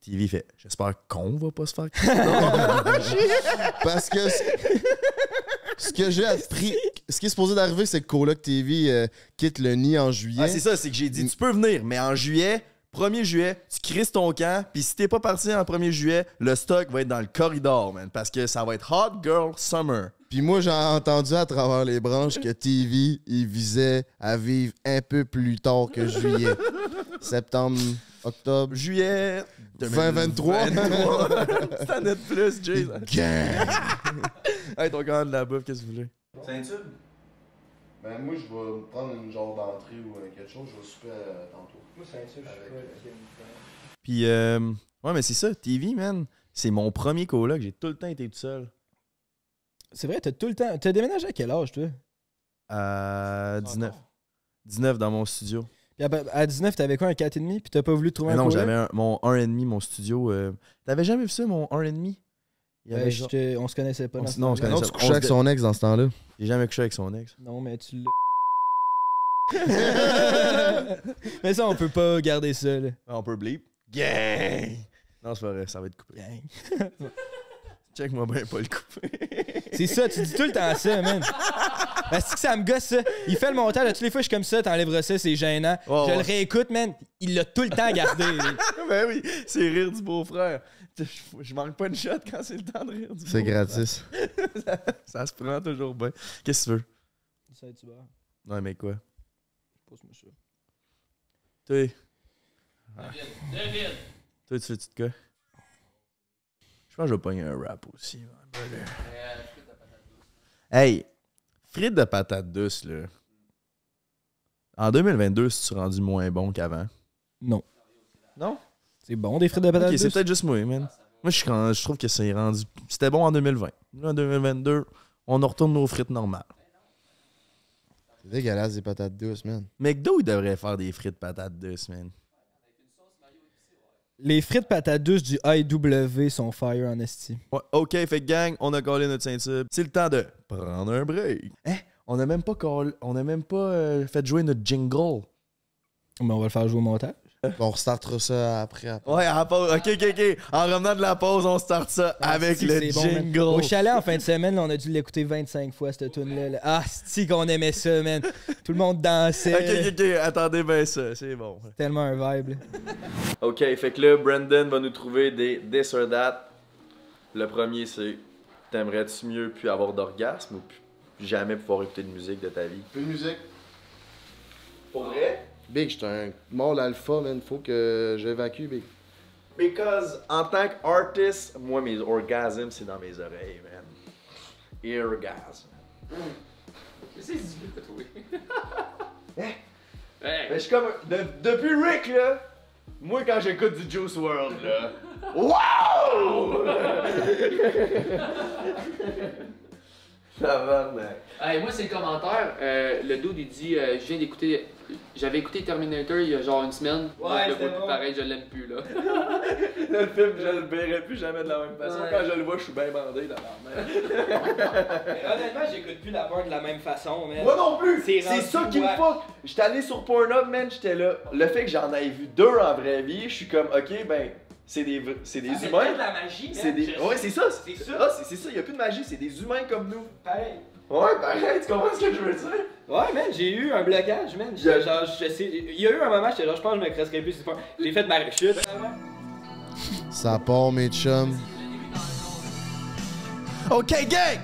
TV fait, j'espère qu'on va pas se faire crisser dehors. Parce que ce, ce que j'ai appris, ce qui est supposé d'arriver, c'est que Coloc TV euh, quitte le nid en juillet. Ah, c'est ça, c'est que j'ai dit, tu peux venir, mais en juillet, 1er juillet, tu crises ton camp, puis si t'es pas parti en 1er juillet, le stock va être dans le corridor, man, parce que ça va être Hot Girl Summer. Puis moi, j'ai entendu à travers les branches que TV, il visait à vivre un peu plus tard que juillet. Septembre, octobre. Juillet 2023. 2023. C'est Net Plus, Jason. Gang! Hey, ton commande de la bouffe, qu'est-ce que vous voulez? Ben moi, je vais prendre une genre d'entrée ou quelque chose, je vais souper tantôt. Puis, euh, ouais, mais c'est ça, TV, man, c'est mon premier coloc, j'ai tout le temps été tout seul. C'est vrai, t'as tout le temps. T'as déménagé à quel âge, toi? À 19. 19 dans mon studio. Puis à, à 19, t'avais quoi, un 4,5? Puis t'as pas voulu trouver Mais un non, coloc? j'avais un- mon 1,5, mon studio. euh, T'avais jamais vu ça, mon 1,5? Il y Ben, avait genre- on se connaissait pas. On dans s- ce non, on se temps-là. Non, connaissait tu couchais avec son ex dans ce temps-là. J'ai jamais couché avec son ex. Non, mais tu l'as. mais ça, on peut pas garder ça, là. On peut bleep. Gang! Non, c'est pas vrai, ça va être coupé. Check-moi bien pas le couper. C'est ça, tu dis tout le temps ça, man. Parce que ça me gosse, ça. Il fait le montage, là, toutes les fois, je suis comme ça, t'enlèveras ça, c'est gênant. Oh, je ouais. le réécoute, man. Il l'a tout le temps gardé. ben oui, c'est rire du beau-frère. Je, manque pas une shot quand c'est le temps de rire du C'est gratis. ça, ça se prend toujours bien. Qu'est-ce que tu veux? Vois. Ouais, mais quoi? Pose-moi ça. Toi, David. toi tu fais-tu de quoi? Je pense que je vais pogner un rap aussi. man. Hey, frites de patates douces, là. En 2022, si tu rendu moins bon qu'avant? Non. Non? C'est bon, des frites de patates Ok, c'est peut-être juste moi, man. Moi, je, quand- je trouve que c'est rendu. C'était bon en 2020. Là, en 2022, on en retourne nos frites normales. C'est dégueulasse des patates douces, man. McDo, il devrait faire des frites patates douces, man. Les frites patates douces du IW sont fire en esti. Ouais, ok, fait que gang, on a collé notre ceinture. C'est le temps de prendre un break. Hein? On a même pas call- on a même pas euh, fait jouer notre jingle. Mais on va le faire jouer au montage. On restartera ça après. après. Ouais, en pause. Ok, ok, ok. En revenant de la pause, on start ça avec Ah, Si, le c'est bon, jingle. Au chalet, en fin de semaine, là, on a dû l'écouter 25 fois, cette tune là Ah, si qu'on aimait ça, man. Tout le monde dansait. ok, ok, ok. Attendez bien ça. C'est bon. Tellement un vibe. là. Ok, fait que là, Brandon va nous trouver des this or that. Le premier, c'est T'aimerais-tu mieux plus avoir d'orgasme ou plus jamais pouvoir écouter de musique de ta vie Plus de musique. Pour vrai? Big, j'étais un mâle alpha, man. Faut que j'évacue, Big. Because en tant qu'artiste, moi, mes orgasmes, c'est dans mes oreilles, man. Eargasm. C'est du toi? Hein? Hey, Mais je suis comme. de- depuis Rick, là, moi, quand j'écoute du Juice World, là. Wow! Tabarnak. Hey, moi, c'est le commentaire. Euh, le dude, il dit euh, Je viens d'écouter. J'avais écouté Terminator il y a genre une semaine. Ouais, je le bon. pareil, je l'aime plus, là. Le film, je le verrai plus jamais de la même façon. Ouais. Quand je le vois, je suis bien bandé dans la Honnêtement, j'écoute plus la peur de la même façon, man. Moi non plus! C'est C'est ça qui me fuck! J'étais allé sur Pornhub, man, j'étais là. Le fait que j'en ai vu deux en vraie vie, je suis comme, ok, ben, c'est des, c'est des humains. la magie, C'est des. Ouais, c'est ça! C'est ça. Ah, c'est c'est ça, y a plus de magie, c'est des humains comme nous. Pareil. Ouais, pareil, tu comprends ce que je veux dire? Ouais, man, j'ai eu un blocage, man. Genre, je sais, il y a eu un moment, j'étais genre, je pense que je me cresserais plus. c'est pas- J'ai fait ma rechute. Ça part, mes chums. Ok, gang!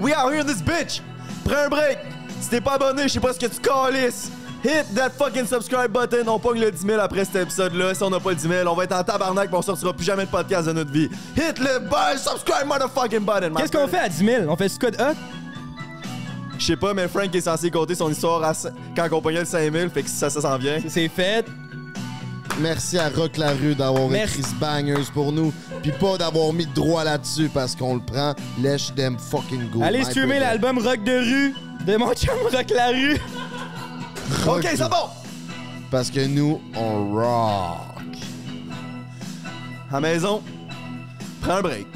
We are here in this bitch! Prends un break! Si t'es pas abonné, je sais pas ce que tu calisses! Hit that fucking subscribe button! On pogne le 10 000 après cet épisode-là. Si on n'a pas le 10 000, on va être en tabarnak pis on sortira plus jamais de podcast de notre vie. Hit le bell, subscribe motherfucking button! my Qu'est-ce qu'on fait à 10 000? On fait ce code hot? Je sais pas, mais Frank est censé compter son histoire à quand on pognait le 5 000, fait que ça, ça s'en vient. C'est fait. Merci à Rock Larue d'avoir écrit ce bangers pour nous. Puis pas d'avoir mis droit là-dessus parce qu'on le prend. Lèche them fucking go. Allez streamer l'album Rock de rue de mon chum Rock la rue. Rock Ok, c'est bon! Parce que nous, on rock. À maison, prends un break.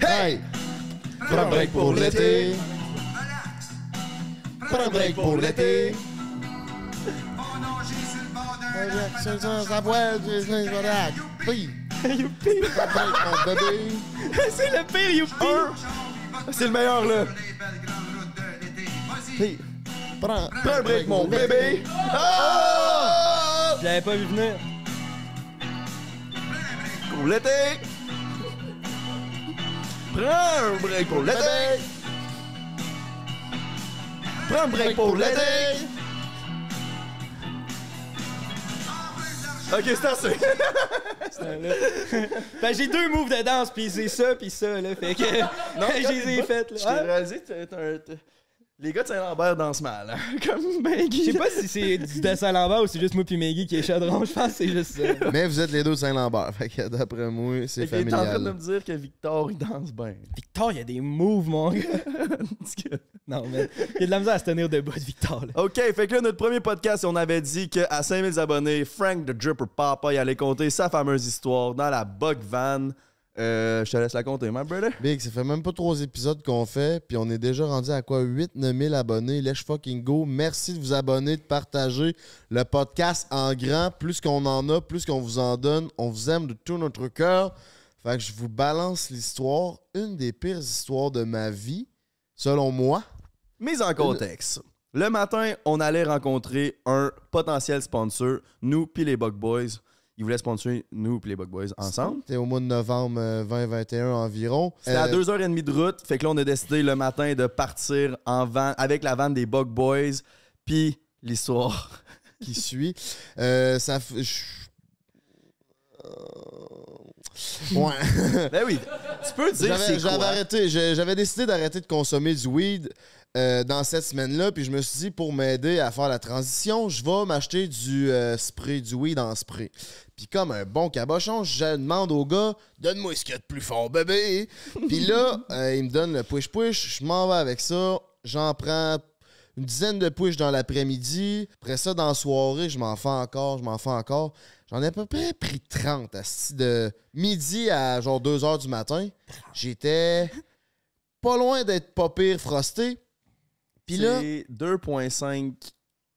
Hey! Prends un break pour l'été. Prends un break pour l'été. C'est ça, ça boit, c'est ça, ça. Youpi. Bébé. C'est le pire, youpi. C'est le meilleur, là. Hey, Prends prends un break, mon bébé! Ah! Je l'avais pas vu venir. Pour l'été! Prends un break pour l'été! Prends un break pour l'été! Ok, c'est assez. Ben, j'ai deux moves de danse, pis c'est ça, pis ça, là. Fait que. je les ai faites, Je là. t'ai Ah, réalisé, t'as- t'as- les gars de Saint-Lambert dansent mal. hein. Comme ben Je sais pas si c'est du dessin à l'envers ou c'est juste moi pis Maggie qui est chaudron. Je pense que c'est juste ça. Mais vous êtes les deux de Saint-Lambert. Fait que d'après moi, c'est Fait qu'il est en train de familial. me dire que Victor, il danse bien. Victor, il y a des moves, mon gars. Non, mais il y a de la misère à se tenir debout de Victor, là. OK, fait que là, notre premier podcast, on avait dit qu'à 5000 abonnés, Frank the Dripper Papa, il allait compter sa fameuse histoire dans la Bug Van. Euh, je te laisse la compter, my brother. Big, ça fait même pas trois épisodes qu'on fait, puis on est déjà rendu à quoi? 8-9 000 abonnés. Let's fucking go. Merci de vous abonner, de partager le podcast en grand. Plus qu'on en a, plus qu'on vous en donne. On vous aime de tout notre cœur. Fait que je vous balance l'histoire. Une des pires histoires de ma vie, selon moi. Mise en contexte. Le matin, on allait rencontrer un potentiel sponsor, nous puis les Bug Boys. Ils voulaient sponsorer nous puis les Bug Boys ensemble. C'était au mois de novembre euh, 2021 environ. C'était à Euh, deux heures et demie de route. Fait que là, on a décidé le matin de partir en van avec la vanne des Bug Boys. Puis l'histoire. qui suit. Euh, ça Euh, Ouais. ben oui, tu peux dire J'avais arrêté, j'avais décidé d'arrêter de consommer du weed euh, dans cette semaine-là, puis je me suis dit pour m'aider à faire la transition, je vais m'acheter du euh, spray, du weed en spray. Puis comme un bon cabochon, je demande au gars, donne-moi ce qu'il y a de plus fort, bébé. Puis là, euh, il me donne le push-push, je m'en vais avec ça, j'en prends une dizaine de push dans l'après-midi. Après ça, dans la soirée, je m'en fais encore, je m'en fais encore. J'en ai à peu près pris 30 asti, de midi à genre 2 heures du matin. J'étais pas loin d'être pas pire frosté. Puis là, C'est 2,5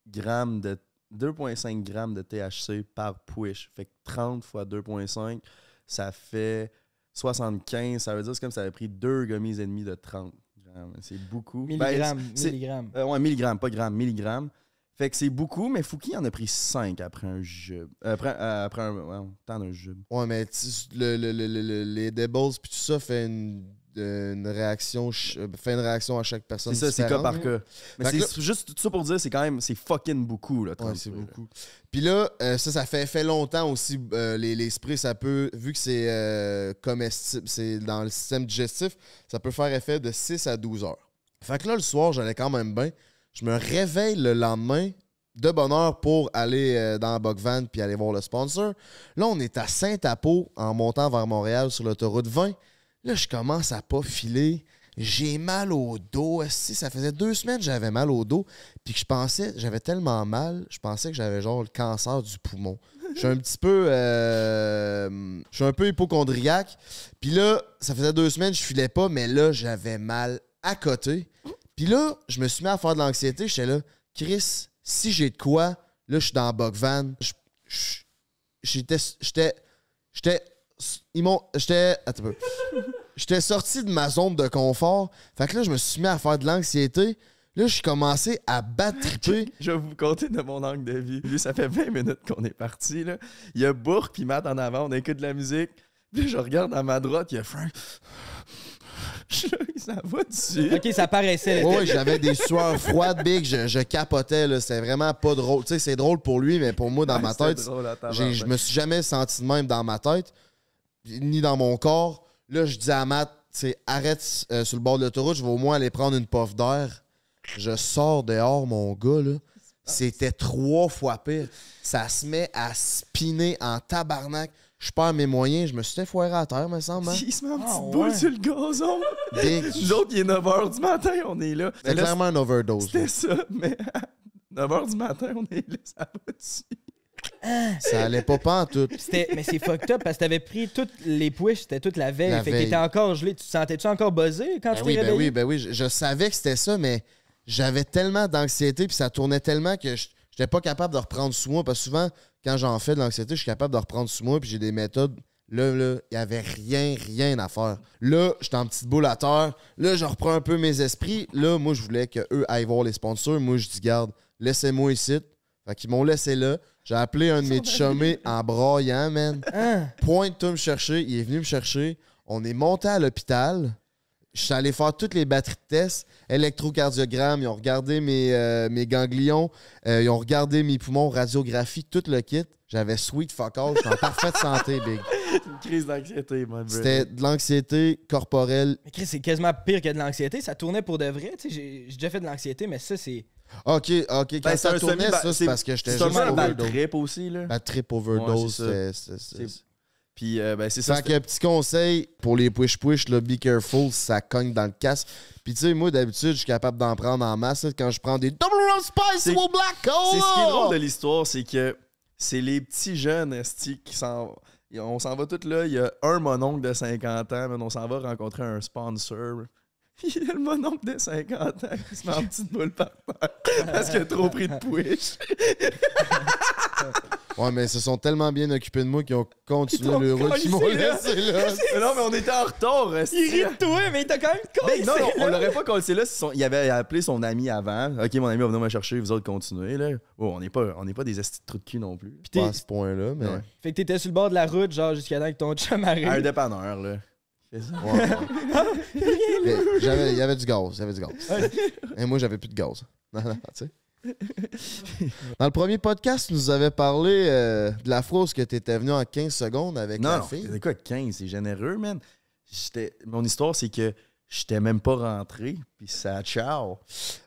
grammes de 2,5 grammes de THC par push. Fait que 30 fois 2,5, ça fait 75. Ça veut dire que c'est comme si ça avait pris deux gummies et demi de 30 grammes. C'est beaucoup. Ben, Milligrammes, c'est- milligrammes. euh, ouais, milligrammes, pas grammes, milligrammes. Fait que c'est beaucoup, mais Fouki en a pris 5 après un jeu. Après, euh, après un. Ouais, temps d'un jeu. Ouais, mais le, le- le- le- le- les Debbles puis tout ça fait une, euh, une réaction ch- euh, fait une réaction à chaque personne. C'est ça, c'est cas par cas. Mais c'est juste tout ça pour dire, c'est quand même, c'est fucking beaucoup, là. Ouais, 30 c'est beaucoup. Puis là, euh, ça, ça fait, fait longtemps aussi. euh, les, les sprays, ça peut, vu que c'est euh, comestible, c'est dans le système digestif, ça peut faire effet de 6 à 12 heures. Fait que là, le soir, j'allais quand même bien. Je me réveille le lendemain de bonne heure pour aller euh, dans la Bogvan puis aller voir le sponsor. Là, on est à Saint-Apo en montant vers Montréal sur l'autoroute 20. Là, je commence à pas filer. J'ai mal au dos. Si ça faisait deux semaines j'avais mal au dos, puis que je pensais, j'avais tellement mal, je pensais que j'avais genre le cancer du poumon. Je suis un petit peu, euh, je suis un peu hypochondriaque. Puis là, ça faisait deux semaines, je filais pas, mais là, j'avais mal à côté. Puis là, je me suis mis à faire de l'anxiété. J'étais là, Chris, si j'ai de quoi, là, je suis dans Bogvan. J'étais, j'étais, j'étais, ils m'ont, j'étais, attends un peu. J'étais sorti de ma zone de confort. Fait que là, je me suis mis à faire de l'anxiété. Là, j'ai commencé à battre. Je vais vous compter de mon angle de vie. Lui, ça fait 20 minutes qu'on est parti. Là. Il y a Bourg puis Matt en avant, on écoute de la musique. Puis je regarde à ma droite, il y a Frank. Je suis là, ça va dessus. Ok, ça paraissait. Ouais, ouais, j'avais des sueurs froides, big. Je, je capotais, là. C'était vraiment pas drôle. Tu sais, c'est drôle pour lui, mais pour moi, dans Ouais, ma tête, drôle je me suis jamais senti de même dans ma tête, ni dans mon corps. Là, je dis à Matt, arrête euh, sur le bord de l'autoroute, je vais au moins aller prendre une puff d'air. Je sors dehors, mon gars, là. C'était trois fois pire. Ça se met à spinner en tabarnak. Je perds mes moyens. Je me suis fait foirer à terre, me semble. hein. Il se met en petite Ah, boule ouais. sur le gazon. Nous autres, il est 9h du matin, on est là. C'était là, clairement un overdose. C'était ça, mais à 9h du matin, on est là, ça va dessus. Ça allait pas pas en tout. Mais c'est fucked up parce que t'avais pris toutes les push, c'était toute la veille. La fait veille. que t'étais encore gelé. Tu te sentais-tu encore buzzé quand Ben tu t'es oui, ben oui, ben oui. Je, je savais que c'était ça, mais j'avais tellement d'anxiété puis ça tournait tellement que je j'étais pas capable de reprendre sous moi. Parce que souvent, quand j'en fais de l'anxiété, je suis capable de reprendre sous moi puis j'ai des méthodes. Là, là, il y avait rien, rien à faire. Là, j'étais en petite boule à terre. Là, je reprends un peu mes esprits. Là, moi, je voulais qu'eux aillent voir les sponsors. Moi, je dis, garde, laissez-moi ici. Fait qu'ils m'ont laissé là. J'ai appelé un de mes chumés en braillant, man. Hein? Pointe-toi me chercher. Il est venu me chercher. On est monté à l'hôpital. Je suis allé faire toutes les batteries de tests, électrocardiogramme, ils ont regardé mes, euh, mes ganglions, euh, ils ont regardé mes poumons, radiographie, tout le kit. J'avais sweet fuck all, j'étais en parfaite santé, big. Une crise d'anxiété, my C'était de l'anxiété corporelle. Mais Chris, c'est quasiment pire que de l'anxiété. Ça tournait pour de vrai. J'ai déjà fait de l'anxiété, mais ça, c'est. Ok, ok, quand Ben, c'est ça un tournait, semi- ça, c'est- c'est parce que j'étais C'est juste un bad overdose. trip aussi, là. La trip overdose, Ouais, c'est C'est- Puis, euh, ben, c'est ça. Fait que petit conseil pour les push-push, là, be careful, ça cogne dans le casque. Puis tu sais, moi d'habitude, je suis capable d'en prendre en masse là, quand je prends des Double Rum Spice C'est- ou Black Cola. C'est ce qui est drôle de l'histoire, c'est que c'est les petits jeunes esti qui s'en on s'en va tous là, il y a un mononcle de 50 ans, mais on s'en va rencontrer un sponsor. Il y a le mononcle de 50 ans qui se met en petite boule par terre parce qu'il a trop pris de push. Ouais, mais ils se sont tellement bien occupés de moi qu'ils ont continué le route, ils m'ont laissé là. Mais non, mais on était en retard. Il rit de toi, mais il t'a quand même collé. Ben, non, non, on l'aurait pas collé là. si son- il avait appelé son ami avant. Ok, mon ami va venir me chercher, vous autres continuez. Là. Oh, on n'est pas, on n'est pas des estis de trous de cul non plus. Pas à ce point-là, mais. Ouais. Fait que t'étais sur le bord de la route, genre jusqu'à temps que ton chum arrive. Un dépanneur, là. C'est ça. Ouais, ouais. Il y avait du gaz, il y avait du gaz. Et moi, j'avais plus de gaz. Non, non, tu sais. Dans le premier podcast, tu nous avais parlé euh, de la phrase que tu étais venu en 15 secondes avec Non, la non, fille. c'est quoi, 15, c'est généreux, man. J'étais- Mon histoire, c'est que j'étais même pas rentré, puis ça, ciao.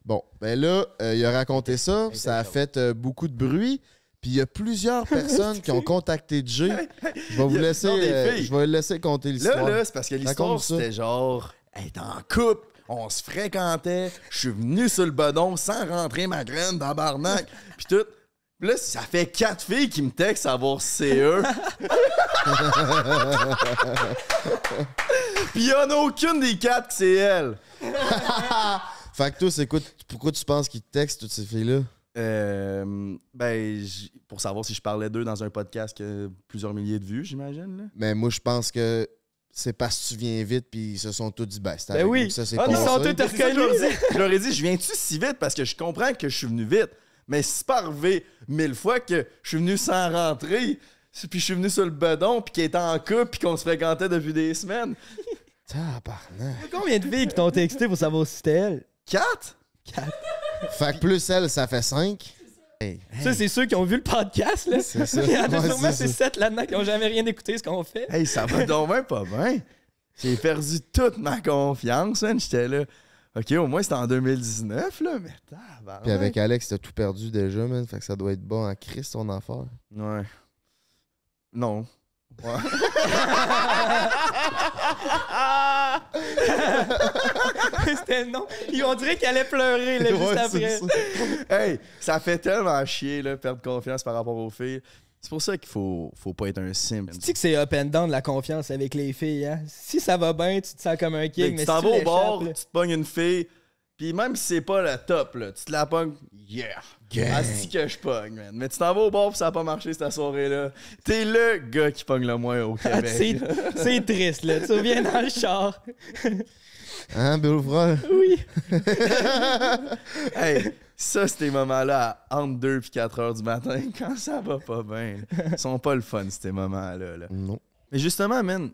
Bon, ben là, euh, il a raconté ça, ça a fait euh, beaucoup de bruit. Puis il y a plusieurs personnes qui ont contacté Jay. Je vais vous laisser, non, euh, je vais laisser compter Là, l'histoire. là, c'est parce que l'histoire, c'était genre, elle est en couple, on se fréquentait, je suis venu sur le bedon sans rentrer ma graine dans barnac, puis tout. Là, ça fait quatre filles qui me textent à voir si c'est eux. Puis il y en a aucune des quatre que c'est elle. Fait que toi, c'est quoi, pourquoi tu penses qu'ils te textent, toutes ces filles-là? Euh, ben, pour savoir si je parlais d'eux dans un podcast qui a plusieurs milliers de vues, j'imagine. Mais moi, je pense que c'est parce que tu viens vite, puis ils se sont tous dit, ben, c'est Ben oui. ça s'est Ah, ils sont tous reconnus. Je leur ai dit, je viens-tu si vite? Parce que je comprends que je suis venu vite. Mais c'est pas arrivé mille fois que je suis venu sans rentrer, puis je suis venu sur le bedon, puis qu'il était en couple, puis qu'on se fréquentait depuis des semaines. Tabarnak. Combien de filles qui t'ont texté pour savoir si c'était elle? Quatre? Fait que plus elle, ça fait 5. Ça, c'est ceux qui ont vu le podcast, là. C'est ça. Il y en a Ouais, sûrement c'est ces ça. sept là-dedans qui n'ont jamais rien écouté ce qu'on fait. Hey, ça va donc bien pas bien. J'ai perdu toute ma confiance, man. J'étais là. OK, au moins c'était en 2019, là, mais tabarnak. Puis avec Alex, t'as tout perdu déjà, man. Fait que ça doit être bon en Christ, ton affaire. Ouais. Non. Ouais. C'était non. Ils on dirait qu'elle allait pleurer, là, juste Ouais, après. ça. hey, ça fait tellement chier, là, perdre confiance par rapport aux filles. C'est pour ça qu'il faut, faut pas être un simp. Tu sais que c'est up and down la confiance avec les filles, hein? Si ça va bien, tu te sens comme un king, que mais tu si t'en tu vas au bord, là- tu te pognes une fille, puis même si c'est pas le top, là, tu te la pognes, yeah. Asti que je pogne, man. Mais tu t'en vas au bord, puis ça a pas marché cette soirée-là. T'es le gars qui pogne le moins au Ah, c'est Québec. c'est triste, là. Tu reviens dans le char. Hein, Bill? Oui. hey, ça, ces moments-là, à entre 2 et 4 heures du matin, quand ça va pas bien, ils sont pas le fun, ces moments-là. là. Non. Mais justement, man,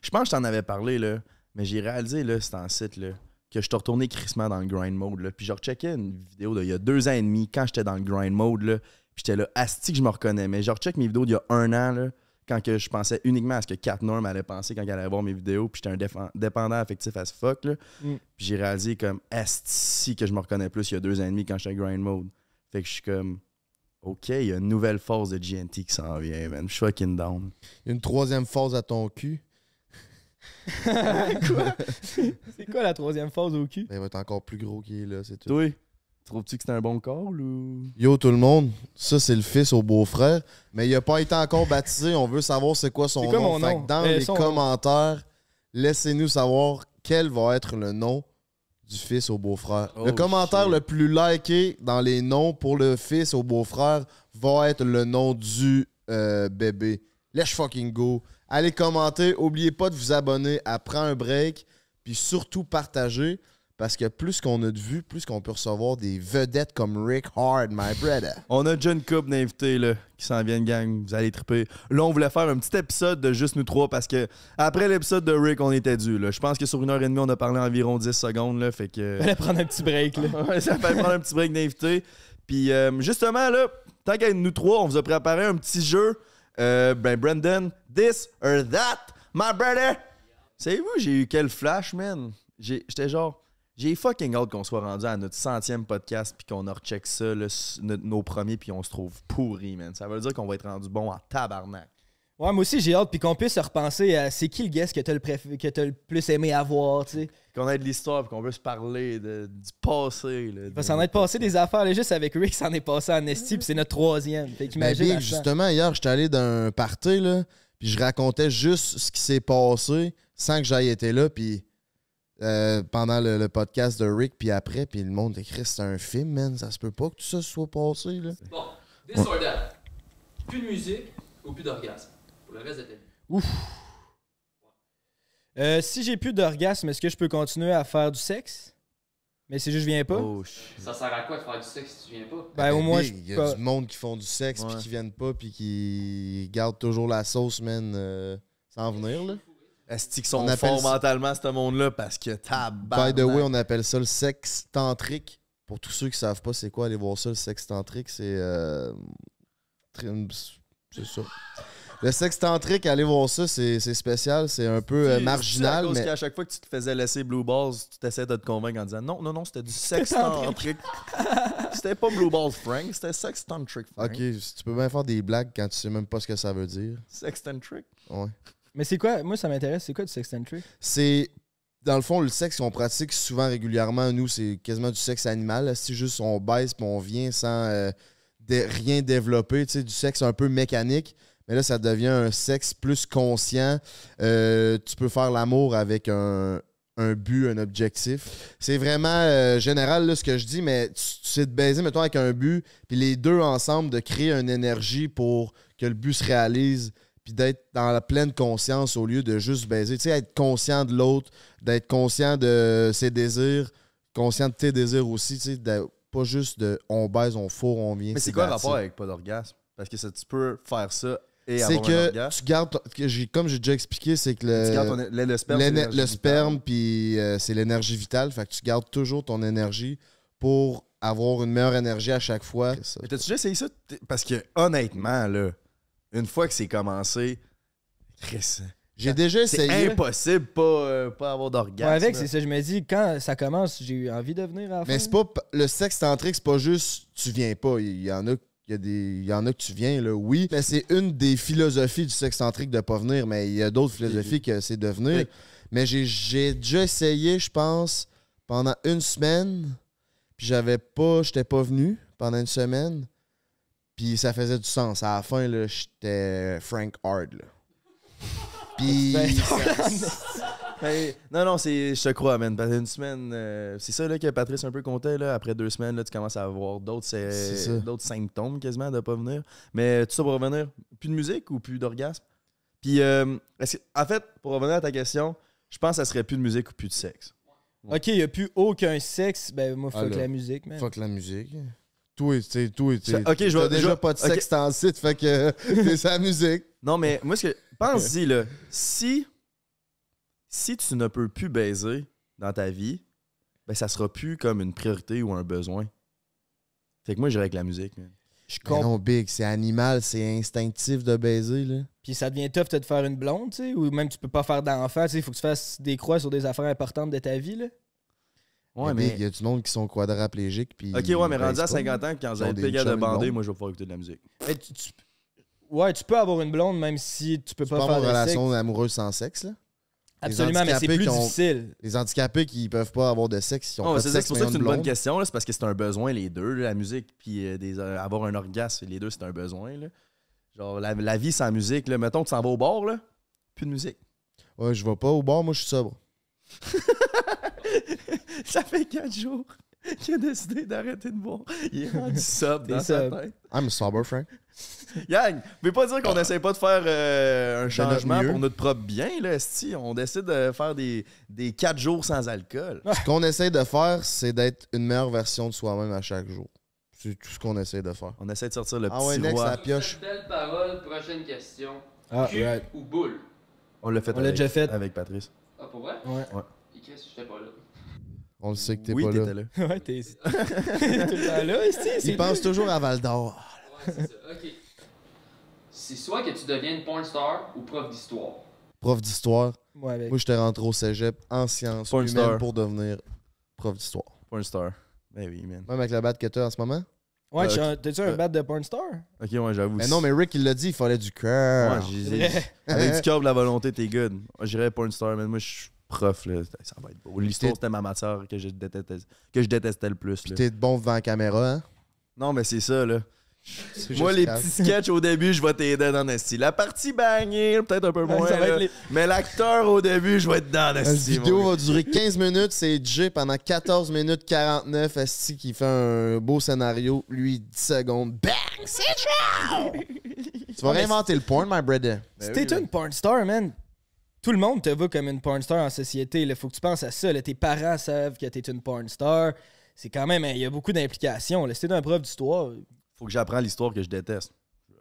je pense que je t'en avais parlé, là, mais j'ai réalisé, là, c'est en site, là, que je t'ai retourné crissement dans le grind mode, là. Puis je recheckais une vidéo d'il y a deux ans et demi, quand j'étais dans le grind mode, là, puis j'étais là, asti que je me reconnais. Mais je recheck mes vidéos d'il y a un an, là, quand que je pensais uniquement à ce que Cat Norm allait penser quand elle allait voir mes vidéos, puis j'étais un dépendant affectif as fuck, là. Mm. Puis j'ai réalisé comme, asti que je me reconnais plus il y a deux ans et demi quand j'étais grind mode. Fait que je suis comme... OK, il y a une nouvelle phase de GNT qui s'en vient, man. Je suis fucking down. Une troisième phase à ton cul. C'est quoi la troisième phase au cul? Ben, il va être encore plus gros qu'il est là, c'est tout. Toi, trouves-tu que c'était un bon call ou? Yo tout le monde, ça c'est le fils au beau-frère, mais il a pas été encore baptisé, on veut savoir c'est quoi son C'est quoi nom. Fait que dans Euh, les son commentaires, laissez-nous savoir quel va être le nom du fils au beau-frère. Oh, le commentaire shit. le plus liké dans les noms pour le fils au beau-frère va être le nom du euh, bébé. Let's fucking go. Allez commenter, oubliez pas de vous abonner à Prends un break, puis surtout partager. Parce que plus qu'on a de vues, plus qu'on peut recevoir des vedettes comme Rick Hard, my brother. On a déjà une couple d'invités là, qui s'en viennent, gang. Vous allez triper. Là, on voulait faire un petit épisode de juste nous trois parce que après l'épisode de Rick, on était dû. Là. Je pense que sur une heure et demie, on a parlé environ 10 secondes. Là, fait que. Fallait prendre un petit break, là. Ouais, ça fait prendre un petit break d'invités. Puis euh, justement, là, tant qu'à être nous trois, on vous a préparé un petit jeu. Euh, ben, Brandon, this or that, my brother. Savez-vous, j'ai eu quel flash, man? J'étais genre, j'ai fucking hâte qu'on soit rendu à notre centième podcast puis qu'on a recheck ça, no- nos premiers, puis on se trouve pourri, man. Ça veut dire qu'on va être rendu bon en tabarnak. Ouais, moi aussi, j'ai hâte, puis qu'on puisse repenser à c'est qui le guest que t'as le, préf- que t'as le plus aimé avoir, tu sais. Qu'on ait de l'histoire puis qu'on veut se parler de- du passé. Là, va s'en être passé des affaires, là, juste avec Rick, s'en est passé en esti, puis c'est notre troisième. Fait Ben, qu'imagine. Ça. justement, hier, j'étais allé dans un party, là, puis je racontais juste ce qui s'est passé sans que j'aille été là, puis euh, pendant le, le podcast de Rick, puis après, puis le monde écrit c'est un film, man, ça se peut pas que tout ça soit passé, là. Bon, this or that. Plus de musique ou plus d'orgasme. Pour le reste de ta vie? Euh, si j'ai plus d'orgasme, est-ce que je peux continuer à faire du sexe? Mais si je viens pas? Oh. Ça sert à quoi de faire du sexe si tu viens pas? Ben, au moins, il y a pas- du monde qui font du sexe, puis qui viennent pas, puis qui gardent toujours la sauce, man, euh, sans venir, là. Est-ce qu'ils sont forts ça- mentalement, ce monde-là, parce que tabarnak? By the way, on appelle ça le sexe tantrique. Pour tous ceux qui savent pas c'est quoi, allez voir ça, le sexe tantrique, c'est... euh, C'est ça. Le sexe tantrique, allez voir ça, c'est spécial, c'est un peu euh, C'est- c'est marginal, à cause mais... qu'à chaque fois que tu te faisais laisser Blue Balls, tu t'essayais de te convaincre en disant non, non, non, c'était du sex tantric. c'était pas Blue Balls Frank, c'était sex tantric Frank. Ok, tu peux bien faire des blagues quand tu sais même pas ce que ça veut dire. Sex tantric. Ouais. Mais c'est quoi? Moi, ça m'intéresse. C'est quoi du sex tantric? C'est. Dans le fond, le sexe qu'on pratique souvent régulièrement, nous, c'est quasiment du sexe animal. C'est juste on baisse puis on vient sans euh, rien développer. Tu sais, du sexe un peu mécanique. Mais là, ça devient un sexe plus conscient. Euh, tu peux faire l'amour avec un, un but, un objectif. C'est vraiment euh, général là, ce que je dis, mais tu, tu sais de baiser, mettons, avec un but, puis les deux ensemble, de créer une énergie pour que le but se réalise, puis d'être dans la pleine conscience au lieu de juste baiser. Tu sais, être conscient de l'autre, d'être conscient de ses désirs, conscient de tes désirs aussi, tu sais, de- pas juste de on baise, on fourre, on vient. Mais c'est quoi le rapport avec pas d'orgasme? Parce que ça, tu peux faire ça C'est que tu gardes, ton- que j'ai- comme j'ai déjà expliqué, c'est que le, le, le sperme, c'est le puis euh, c'est l'énergie vitale. Fait que tu gardes toujours ton énergie pour avoir une meilleure énergie à chaque fois. Mais t'as-tu déjà essayé ça? Parce que honnêtement, là, une fois que c'est commencé, J'ai déjà c'est essayé. impossible pas, euh, pas avoir d'orgasme. Ouais, avec, c'est ça, je me dis, quand ça commence, j'ai eu envie de venir à la Mais fin. c'est pas le sexe tantrique, c'est pas juste tu viens pas. Il y en a il y, a des, il y en a que tu viens, là, oui. Mais c'est une des philosophies du sexe tantrique de pas venir. Mais il y a d'autres philosophies que c'est de venir. Mais j'ai- déjà essayé, je pense, pendant une semaine. Puis j'avais pas. J'étais pas venu pendant une semaine. Puis ça faisait du sens. À la fin, j'étais Frank Hard. Là. Puis. Hey, non, non, c'est, je te crois, man. Parce que Une semaine, euh, c'est ça là, que Patrice un peu comptait. Là. Après deux semaines, là, tu commences à avoir d'autres, c'est- C'est ça. d'autres symptômes quasiment de pas venir. Mais tout ça pour revenir, plus de musique ou plus d'orgasme? Puis, euh, est-ce que- en fait, pour revenir à ta question, je pense que ça serait plus de musique ou plus de sexe. Ok, il n'y a plus aucun sexe, ben moi, fuck la musique, man. Fuck la musique. Tout est. t'sais, Tout est. Ça- ok, je t'as vois- déjà pas de sexe en site, fait que c'est sa musique. Non, mais moi, ce que. Pense-y, là. Si. Si tu ne peux plus baiser dans ta vie, ben ça sera plus comme une priorité ou un besoin. Fait que moi, j'irais avec la musique, man. Je Mais comprends. non, Big, c'est animal, c'est instinctif de baiser, là. Puis ça devient tough de te faire une blonde, tu sais, ou même tu peux pas faire d'enfant, tu sais, il faut que tu fasses des croix sur des affaires importantes de ta vie, là. Ouais, Mais il y a du monde qui sont quadraplégiques. Puis Ok, ouais, mais rendu à baisent pas. 50 ans, quand avez des capable de blondes. moi, je vais pouvoir écouter de la musique. Mais tu- tu- Ouais, tu peux avoir une blonde même si tu peux Tu pas peux faire avoir une de relation sexe. amoureuse sans sexe, là. Absolument, mais c'est plus ont- difficile. Les handicapés qui peuvent pas avoir de sexe, ils ont Non, pas de sexe, c'est pour ça que c'est une bonne question, c'est parce que c'est un besoin, les deux, là, la musique, puis euh, des, euh, avoir un orgasme, les deux, c'est un besoin. Là. Genre, la, la vie sans musique, là, mettons, tu s'en vas au bar, là, plus de musique. Ouais, je vais pas au bar, moi je suis sobre. Ça fait 4 jours qu'il a décidé d'arrêter de boire. Il est rendu T'es dans sa tête. I'm sober, Frank. Yang, vous pouvez pas dire qu'on essaie pas de faire euh, un changement pour notre propre bien, là, esti. On décide de faire des, des 4 jours sans alcool. Ce qu'on essaie de faire, c'est d'être une meilleure version de soi-même à chaque jour. C'est tout ce qu'on essaie de faire. On essaie de sortir le Ah petit ouais, next, roi. la pioche. Belle parole, prochaine question. Ah, Cul right. ou boule? On l'a fait, On avec- déjà fait. avec Patrice. Ah, pour vrai? Ouais. Et Chris, j'étais pas là. On le sait que t'es oui, pas là. t'étais là. Ouais, t'es. Tout le temps là, Il pense toujours à Val d'Or. Ouais, c'est ça. Ok. C'est soit que tu deviens une porn star ou prof d'histoire. Prof d'histoire? Ouais, avec. Moi, j'étais rentré au cégep en sciences Porn humaines star. pour devenir prof d'histoire. Porn star. Ben oui, man. Même avec la batte que t'as en ce moment? Ouais, Euh, t'as-tu un euh, bat de porn star? Ok, ouais, j'avoue. Mais non, mais Rick, il l'a dit, il fallait du cœur. Ouais, j'ai-. Avec du cœur de la volonté, t'es good. J'irais porn star, mais moi, je suis prof, là. Ça va être beau. L'histoire, T'es- c'était ma matière que je détestais, que je détestais le plus, Puis t'es de bon devant la caméra, hein? Non, mais c'est ça, là. Moi, les calme. petits sketchs au début, je vais t'aider dans Nasty. La partie bagnée, peut-être un peu moins. Là. les- Mais l'acteur au début, je vais être dans La Nasty. vidéo mon gars. va durer 15 minutes, c'est Jay pendant 14 minutes 49, Asti qui fait un beau scénario, lui 10 secondes, bang, c'est chaud! tu vas réinventer le porn, my brother. Si Ben t'es oui, là. une porn star, man, tout le monde te voit comme une porn star en société. Il faut que tu penses à ça. là. Tes parents savent que t'es une porn star. C'est quand même, il y a beaucoup d'implications. là. Si t'es un prof d'histoire, Faut que j'apprenne l'histoire que je déteste. Je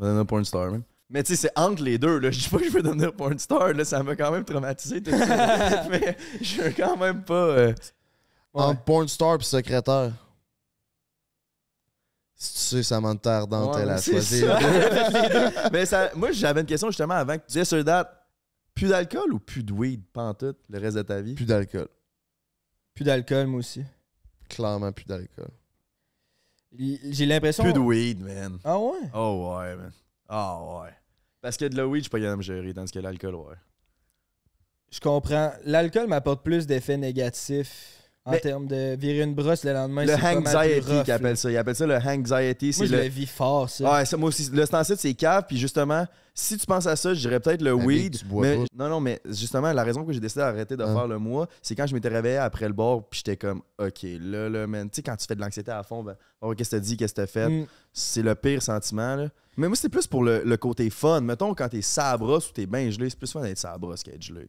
vais devenir porn star, man. Mais tu sais, c'est entre les deux, là. Je dis pas que je veux devenir porn star, là. Ça m'a quand même traumatisé, tout ça. Mais je veux quand même pas. euh, Ouais. Entre porn star et secrétaire. Si tu sais, Samantha Ardente, Ouais, elle a c'est choisi. ça. Mais ça, moi, j'avais une question justement avant que tu disais sur date. Plus d'alcool ou plus de weed, pantoute, le reste de ta vie? Plus d'alcool. plus d'alcool, moi aussi. Clairement plus d'alcool. J'ai l'impression. Plus de weed, man. Ah ouais? Oh ouais, man. Ah ouais. Parce que de la weed, je suis pas capable de me gérer, tandis que l'alcool, ouais. Je comprends. L'alcool m'apporte plus d'effets négatifs En Mais- termes de virer une brosse le lendemain, Le c'est rough, qu'ils appellent ça. Ils appellent ça le anxiety. C'est Moi, je le... le vis fort, ça. Ouais, ça, moi aussi. Le standard, c'est cave. Puis justement, si tu penses à ça, je dirais peut-être le weed. Big, tu bois mais- pas. non, non, mais justement, la raison que j'ai décidé d'arrêter de Hein. faire le mois, c'est quand je m'étais réveillé après le bord, puis j'étais comme, OK, là, là, man. Tu sais, quand tu fais de l'anxiété à fond, ben, oh, qu'est-ce que t'as dit, qu'est-ce que t'as fait? Mm. C'est le pire sentiment, là. Mais moi, c'était plus pour le, le côté fun. Mettons, quand t'es sabrosse ou t'es bien gelé, c'est plus fun d'être sabrosse qu'être gelé.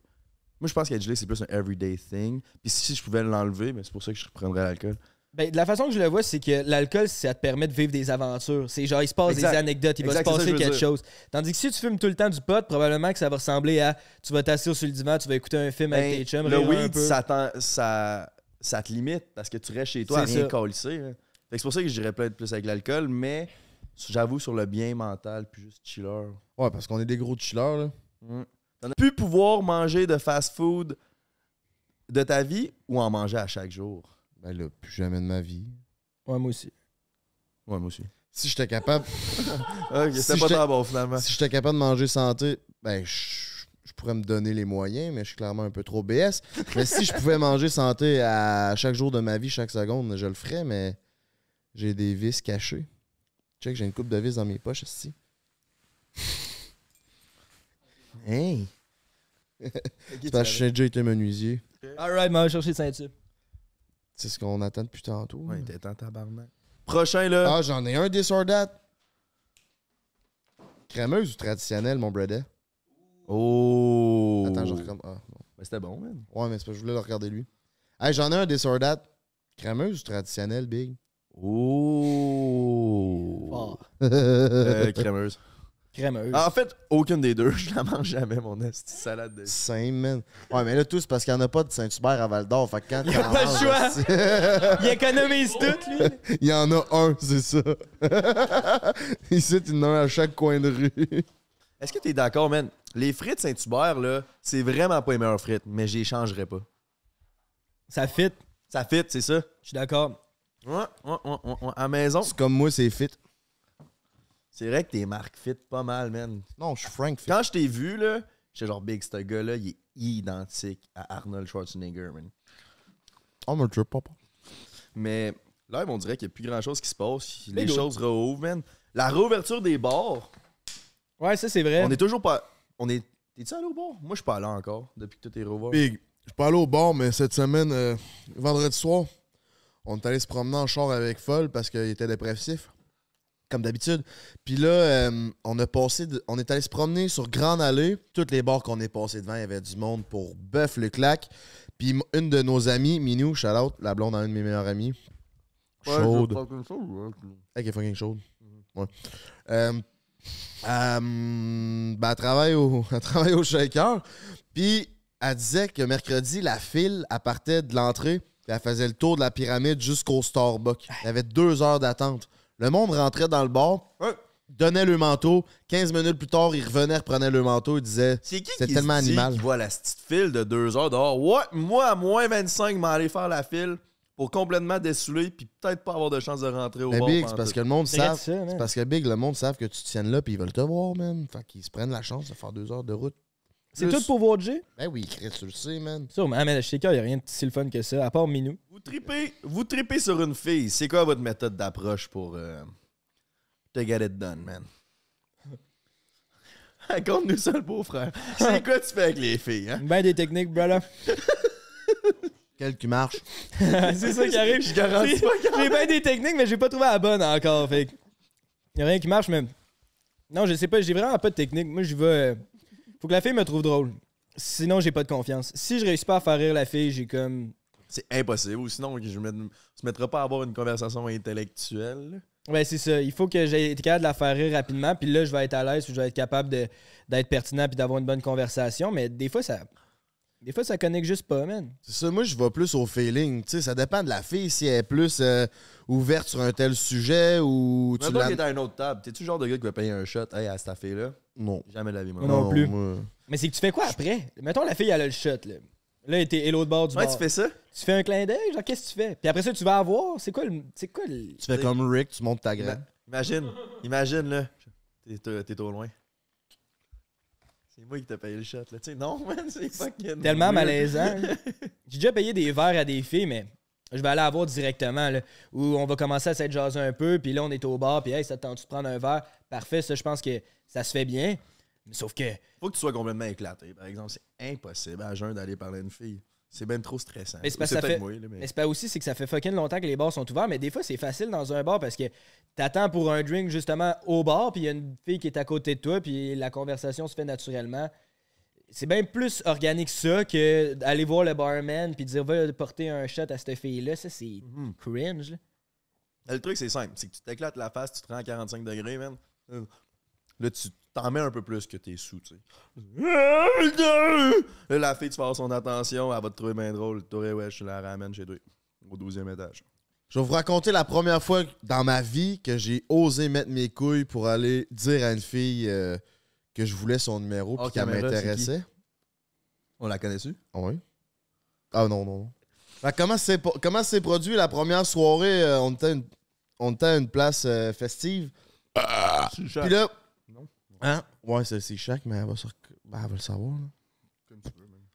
Moi, je pense qu'être gelé, c'est plus un everyday thing. Puis si je pouvais l'enlever, ben, c'est pour ça que je reprendrais l'alcool. Ben, de la façon que je le vois, c'est que l'alcool, ça te permet de vivre des aventures. C'est genre, il se passe Exact. des anecdotes, il va se passer que quelque dire. chose. Tandis que si tu fumes tout le temps du pot, probablement que ça va ressembler à tu vas t'asseoir sur le divan, tu vas écouter un film avec Ben, tes chums, le un weed, peu. ça, t'en- ça, ça te limite parce que tu restes chez toi à C'est rien hein. Que C'est pour ça que je dirais peut-être plus avec l'alcool, mais j'avoue sur le bien mental, puis juste chiller. Ouais, parce qu'on est des gros chillers, là. Mm. T'en as plus pouvoir manger de fast-food de ta vie ou en manger à chaque jour? Ben là, plus jamais de ma vie. Ouais, moi aussi. Ouais, moi aussi. Si j'étais capable, Ok, Si pas j'étais- tant bon finalement. si j'étais capable de manger santé, ben je, je pourrais me donner les moyens, mais je suis clairement un peu trop BS. mais si je pouvais manger santé à chaque jour de ma vie, chaque seconde, je le ferais, mais j'ai des vis cachées. Check, j'ai une coupe de vis dans mes poches ici. Hey! C'est parce que j'ai déjà été menuisier. Alright, m'en va chercher le ceinture. C'est ce qu'on attend depuis tantôt. Ouais, t'es en tabarnak. Prochain, là. Ah, j'en ai un disordat. Crémeuse ou traditionnelle, mon bredet? Oh! Attends, je recommence. Ah, non. Ben, c'était bon, man. Ouais, mais c'est parce que je voulais le regarder lui. Hey, j'en ai un disordat. Crémeuse ou traditionnelle, Big? Oh! Fort. Euh, crémeuse. Crémeuse. En fait, aucune des deux. Je la mange jamais, mon esti salade de. Same, man. Ouais, mais là, tout, c'est parce qu'il n'y en a pas de Saint-Hubert à Val-d'Or. Fait que quand Il a t'en pas le manges, choix. esti- Il économise tout, lui. Il y en a un, c'est ça. Ici, il y en a un à chaque coin de rue. Est-ce que t'es d'accord, man? Les frites Saint-Hubert, là, c'est vraiment pas les meilleures frites, mais j'y changerais pas. Ça fit. Ça fit, c'est ça? Je suis d'accord. Ouais, ouais, ouais, ouais, ouais. À la maison, C'est comme moi, c'est fit. C'est vrai que tes marques fit pas mal, man. Non, je suis Frank fit. Quand je t'ai vu, là, j'étais genre, Big, ce gars-là, il est identique à Arnold Schwarzenegger, man. Oh, mais tu papa. Mais là, on dirait qu'il n'y a plus grand-chose qui se passe. Les choses réouvrent, man. La réouverture des bars, Ouais, ça, c'est vrai. on est toujours pas... On est... T'es-tu allé au bar? Moi, je suis pas allé encore, depuis que tout est réouvert. Big, je peux aller au bar, mais cette semaine, euh, vendredi soir, on est allé se promener en char avec Foll parce qu'il était dépressif. Comme d'habitude. Puis là, euh, on a passé, de- on est allé se promener sur Grande Allée. Toutes les bars qu'on est passé devant, il y avait du monde pour bœuf le claque. Puis une de nos amies, Minou, shout out, la blonde à un de mes meilleurs amis. Chaude. Elle qui est fucking chaude. Ouais. Euh, euh, ben, elle travaille au, elle travaille au shaker. Puis, elle disait que mercredi, la file, elle partait de l'entrée. Elle faisait le tour de la pyramide jusqu'au Starbucks. Il y avait deux heures d'attente. Le monde rentrait dans le bar, donnait le manteau. 15 minutes plus tard, il revenait, reprenait le manteau. Il disait C'est qui tellement se dit animal. qui voit la petite file de deux heures dehors? Ouais, moi, à moins 25, m'en aller faire la file pour complètement dessouler puis peut-être pas avoir de chance de rentrer au Mais bar. Big, c'est parce que le monde savent. C'est parce que Big, le monde savent que tu te tiennes là puis ils veulent te voir, man. Fait qu'ils se prennent la chance de faire deux heures de route. C'est tout pour voir Jay? Ben oui, Chris, tu le sais, man. Sûrement, Ah, mais shaker, il n'y a rien de si le fun que ça, à part Minou. Vous tripez, vous tripez sur une fille. C'est quoi votre méthode d'approche pour euh, te get it done, man? Raconte-nous ça, le beau-frère. C'est quoi tu fais avec les filles, hein? Ben des techniques, brother. Quel qui marche? c'est ça qui arrive. Je garantis J'ai- bien des techniques, mais j'ai pas trouvé la bonne encore. Fait il y a rien qui marche, mais. Non, je sais pas, j'ai vraiment pas de technique. Moi, je vais. Faut que la fille me trouve drôle. Sinon, j'ai pas de confiance. Si je réussis pas à faire rire la fille, j'ai comme. C'est impossible. Ou sinon, je ne se mettra pas à avoir une conversation intellectuelle. Ouais, c'est ça. Il faut que j'ai été capable de la faire rire rapidement, puis là, je vais être à l'aise, puis je vais être capable de- d'être pertinent, puis d'avoir une bonne conversation. Mais des fois, ça. Des fois, ça connecte juste pas, man. C'est ça, moi je vais plus au feeling. Tu sais, ça dépend de la fille, si elle est plus euh, ouverte sur un tel sujet ou tu Mettons la... qu'il est à une autre table. T'es-tu le genre de gars qui va payer un shot? Hey, à cette fille-là? Non. Jamais de la vie, moi. Non plus. moi- Mais c'est que tu fais quoi après? Mettons, la fille, elle a le shot, là. Là, t'es et l'autre bord du Ouais, bar. tu fais ça? Tu fais un clin d'œil, genre, qu'est-ce que tu fais? Puis après ça, tu vas avoir. C'est quoi le. C'est quoi le. Tu fais comme Rick, tu montes ta Ima- graine. Imagine, imagine, là. T'es t'es- t'es trop loin. C'est moi qui t'ai payé le shot, là. Tu sais, non, man, c'est fucking. Tellement weird. malaisant. J'ai déjà payé des verres à des filles, mais je vais aller la voir directement, là, où on va commencer à s'être jasé un peu, puis là, on est au bar, puis hey, ça te tente de prendre un verre? Parfait, ça, je pense que ça se fait bien. Sauf que, Faut que tu sois complètement éclaté. Par exemple, c'est impossible à jeun d'aller parler à une fille. C'est même trop stressant. Mais c'est que ça fait- moi, là, mais- mais c'est pas aussi, c'est que ça fait fucking longtemps que les bars sont ouverts, mais des fois, c'est facile dans un bar parce que t'attends pour un drink justement au bar, puis il y a une fille qui est à côté de toi, puis la conversation se fait naturellement. C'est bien plus organique ça que d'aller voir le barman puis dire va porter un shot à cette fille-là. Ça, c'est Mhm. cringe. là. Le truc, c'est simple. C'est que tu t'éclates la face, tu te rends à 45 degrés, man. Euh, Là, tu t'en mets un peu plus que t'es sous, tu sais. Là, la fille, tu vas avoir son attention, elle va te trouver bien drôle. Toi, ouais, je la ramène chez toi, au 12e étage. Je vais vous raconter la première fois dans ma vie que j'ai osé mettre mes couilles pour aller dire à une fille euh, que je voulais son numéro puis Hors qu'elle m'intéressait. On la connaît-tu? Ah oui. Ah non, non, non. Que comment c'est po- comment c'est produit la première soirée? euh, on, était à une, on était à une place euh, festive? Puis là. Non. Hein? Ouais, c'est c'est chaque, mais elle va, se ben, elle va le savoir. là.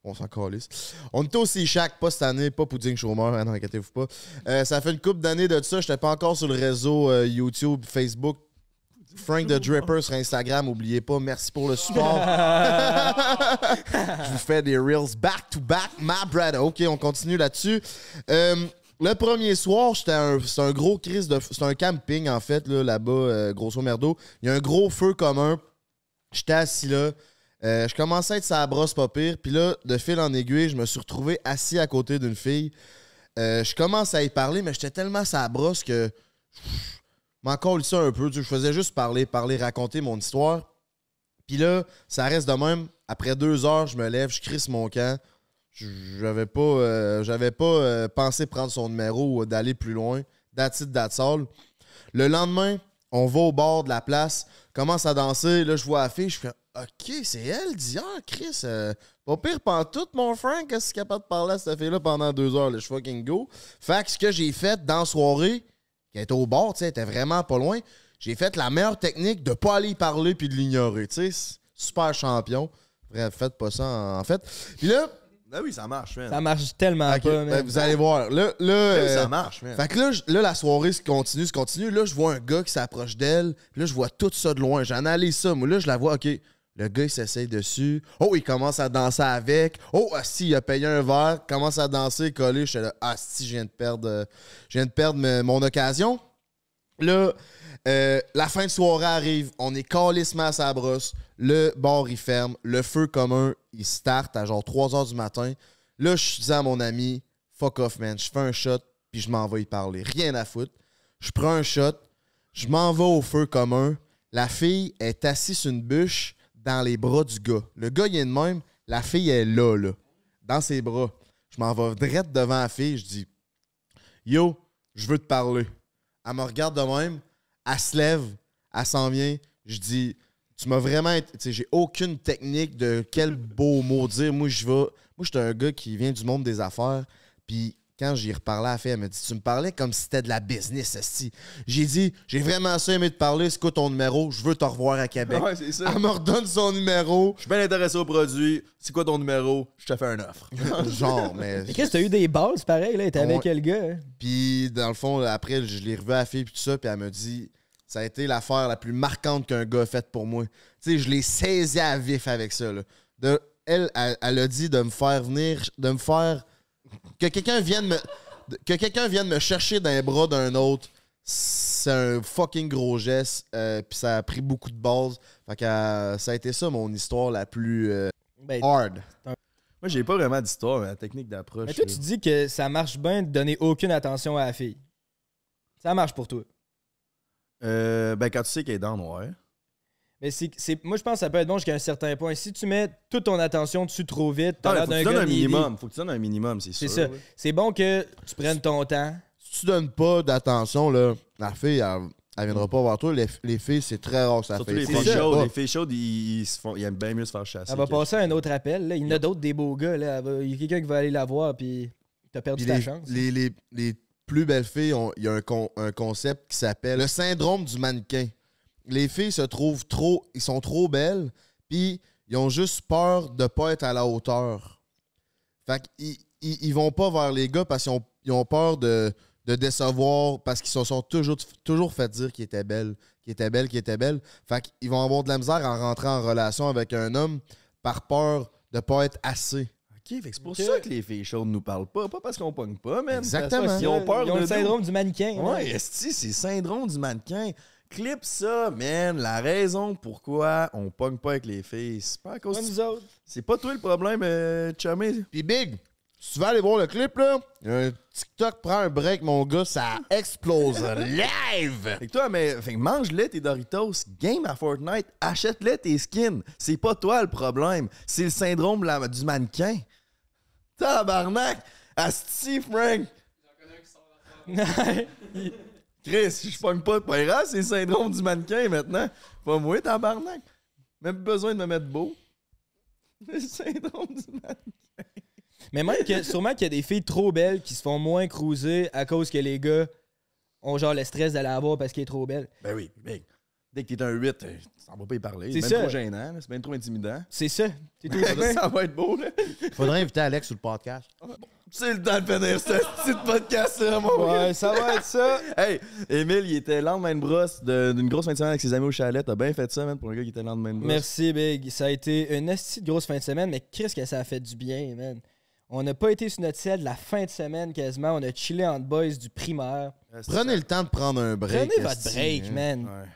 On s'en calisse. On était aussi chaque, pas cette année, pas Pudding Chômeur, hein, non, inquiétez-vous pas. Euh, ça fait une couple d'années de ça, j'étais pas encore sur le réseau euh, YouTube, Facebook. Frank the Dripper sur Instagram, oubliez pas, merci pour le support. Je vous fais des reels back to back, my brother. Ok, on continue là-dessus. Euh, le premier soir, j'étais un, un gros crise de, c'est un camping en fait là, là-bas, euh, grosso merdo. Il y a un gros feu commun. J'étais assis là. Euh, je commençais à être sa brosse pas pire. Puis là, de fil en aiguille, je me suis retrouvé assis à côté d'une fille. Euh, je commence à y parler, mais j'étais tellement sa brosse que m'en ça un peu. Je faisais juste parler, parler, raconter mon histoire. Puis là, ça reste de même. Après deux heures, je me lève, je crisse mon camp. J'avais pas, euh, j'avais pas euh, pensé prendre son numéro ou d'aller plus loin. That's it, that's. Le lendemain, on va au bord de la place, commence à danser. Là, je vois la fille, je fais OK, c'est elle d'hier, Chris. euh, pas pire pantoute, mon Frank. Qu'est-ce que tu es capable de parler à cette fille-là pendant deux heures? Là, je fucking go. Fait que ce que j'ai fait dans soirée, qui était au bord, tu sais, était vraiment pas loin, j'ai fait la meilleure technique de pas aller y parler puis de l'ignorer. Tu sais, super champion. Bref, faites pas ça en, fait. Puis là, Ah oui, ça marche, man. Ça marche tellement pas, ben, vous allez voir. Là, là, Ah oui, euh, ça marche, man. fait que là, là, la soirée se continue, se continue. Là, je vois un gars qui s'approche d'elle. Là, je vois tout ça de loin. J'analyse ça. Moi, là, je la vois, OK. Le gars, il s'essaye dessus. Oh, il commence à danser avec. Oh, si, il a payé un verre. Commence à danser, coller. Je suis là, ah, si, je viens de perdre, euh, de perdre mon occasion. Là, euh, la fin de soirée arrive. On est calissement à brosse. Le bar, il ferme. Le feu commun, il start à genre 3 h du matin. Là, je dis à mon ami, fuck off, man. Je fais un shot, puis je m'en vais y parler. Rien à foutre. Je prends un shot. Je m'en vais au feu commun. La fille est assise sur une bûche dans les bras du gars. Le gars, il est de même. La fille est là, là. Dans ses bras. Je m'en vais direct devant la fille. Je dis, Yo, je veux te parler. Elle me regarde de même. Elle se lève. Elle s'en vient. Je dis, tu m'as vraiment. Tu sais, j'ai aucune technique de quel beau mot dire. Moi, je vais. Moi, j'étais un gars qui vient du monde des affaires. Puis quand j'y reparlais à la fille, elle me dit Tu me parlais comme si c'était de la business, esti. J'ai dit J'ai vraiment ça aimé te parler. C'est quoi ton numéro? Je veux te revoir à Québec. Ouais, c'est ça. Elle me redonne son numéro. Je suis bien intéressé au produit. C'est quoi ton numéro? Je te fais une offre. Genre, mais. Mais Chris, t'as eu des balles, c'est pareil, là. T'es avec quel gars? hein? Puis, dans le fond, après, je l'ai revu à la fille, puis tout ça, puis elle me dit ça a été l'affaire la plus marquante qu'un gars a faite pour moi. Tu sais, je l'ai saisi à vif avec ça. Là. De, elle, elle, elle a dit de me faire venir, de me faire. Que quelqu'un vienne me. Que quelqu'un vienne me chercher dans les bras d'un autre, c'est un fucking gros geste. euh, puis ça a pris beaucoup de base. Fait que euh, ça a été ça mon histoire la plus euh, Ben, hard. Moi, j'ai pas vraiment d'histoire, mais la technique d'approche. mais toi, là. tu dis que ça marche bien de donner aucune attention à la fille. Ça marche pour toi. Euh, ben, quand tu sais qu'elle est dans le noir. Mais c'est, c'est- moi, je pense que ça peut être bon jusqu'à un certain point. Si tu mets toute ton attention dessus trop vite, t'as Ah, l'air d'un gars un minimum. Faut que tu donnes un minimum, c'est C'est sûr. ça. C'est bon que tu prennes ton temps. si tu donnes pas d'attention, là, la fille, elle, elle viendra pas voir toi. Les, les filles, c'est très rare que ça Surtout fait. les filles chaudes. Les filles chaudes, ils, ils se font, ils aiment bien mieux se faire chasser. Elle va passer à un autre appel. là. Il y en a d'autres des beaux gars. Là. Va- Il y a quelqu'un qui va aller la voir, puis t'as perdu Puis ta les, chance. les- les- les plus belles filles, ont- il y a un, con- un concept qui s'appelle le syndrome du mannequin. Les filles se trouvent trop, ils sont trop belles, puis ils ont juste peur de pas être à la hauteur. Fait qu'ils ils, ils vont pas vers les gars parce qu'ils ont, ils ont peur de, de décevoir parce qu'ils se sont toujours, toujours fait dire qu'ils étaient belles, qu'ils étaient belles, qu'ils étaient belles. Fait qu'ils vont avoir de la misère en rentrant en relation avec un homme par peur de pas être assez. Ok, fait que c'est pour ça que les filles chaudes nous parlent pas. Pas parce qu'on pogne pas, man. Exactement. Parce qu'ils ont peur Ils ont de le nous. syndrome du mannequin. hein. Ouais, esti, c'est syndrome du mannequin. Clip ça, man. La raison pourquoi on pogne pas avec les filles, c'est pas à cause. Comme nous autres. C'est pas toi le problème, euh, chumé. Puis Big, si tu vas aller voir le clip, là, il y a un TikTok prend un break, mon gars, ça explose live! Fait que toi, mais fait que mange-les tes Doritos, game à Fortnite, achète-les tes skins. C'est pas toi le problème, c'est le syndrome de la- du mannequin. Tabarnak! Asti, Frank! Chris, je pogne pas de pas grave, c'est le syndrome du mannequin maintenant. Pas moi, tabarnak. Même besoin de me mettre beau. Le syndrome du mannequin. Mais même que sûrement qu'il y a des filles trop belles qui se font moins cruiser à cause que les gars ont genre le stress d'aller la voir parce qu'elle est trop belle. Ben oui, big. Dès que t'es un 8, euh, tu s'en vas pas y parler. C'est bien trop gênant, là, c'est bien trop intimidant. C'est ça. C'est tout. ça va être beau, là. Faudrait inviter Alex sur le podcast. C'est le temps de finir ce petit podcast-là, mon gars. Ouais, ça va être ça. Hey, Émile, il était lendemain de brosse de- d'une grosse fin de semaine avec ses amis au chalet. T'as bien fait ça, man, pour un gars qui était lendemain de brosse. Merci, Big. Ça a été une esti de grosse fin de semaine, mais qu'est-ce que ça a fait du bien, man? On n'a pas été sur notre selle la fin de semaine quasiment. On a chillé entre boys du primaire. Prenez le temps de prendre un break. Prenez votre esti, break, hein. man. Ouais.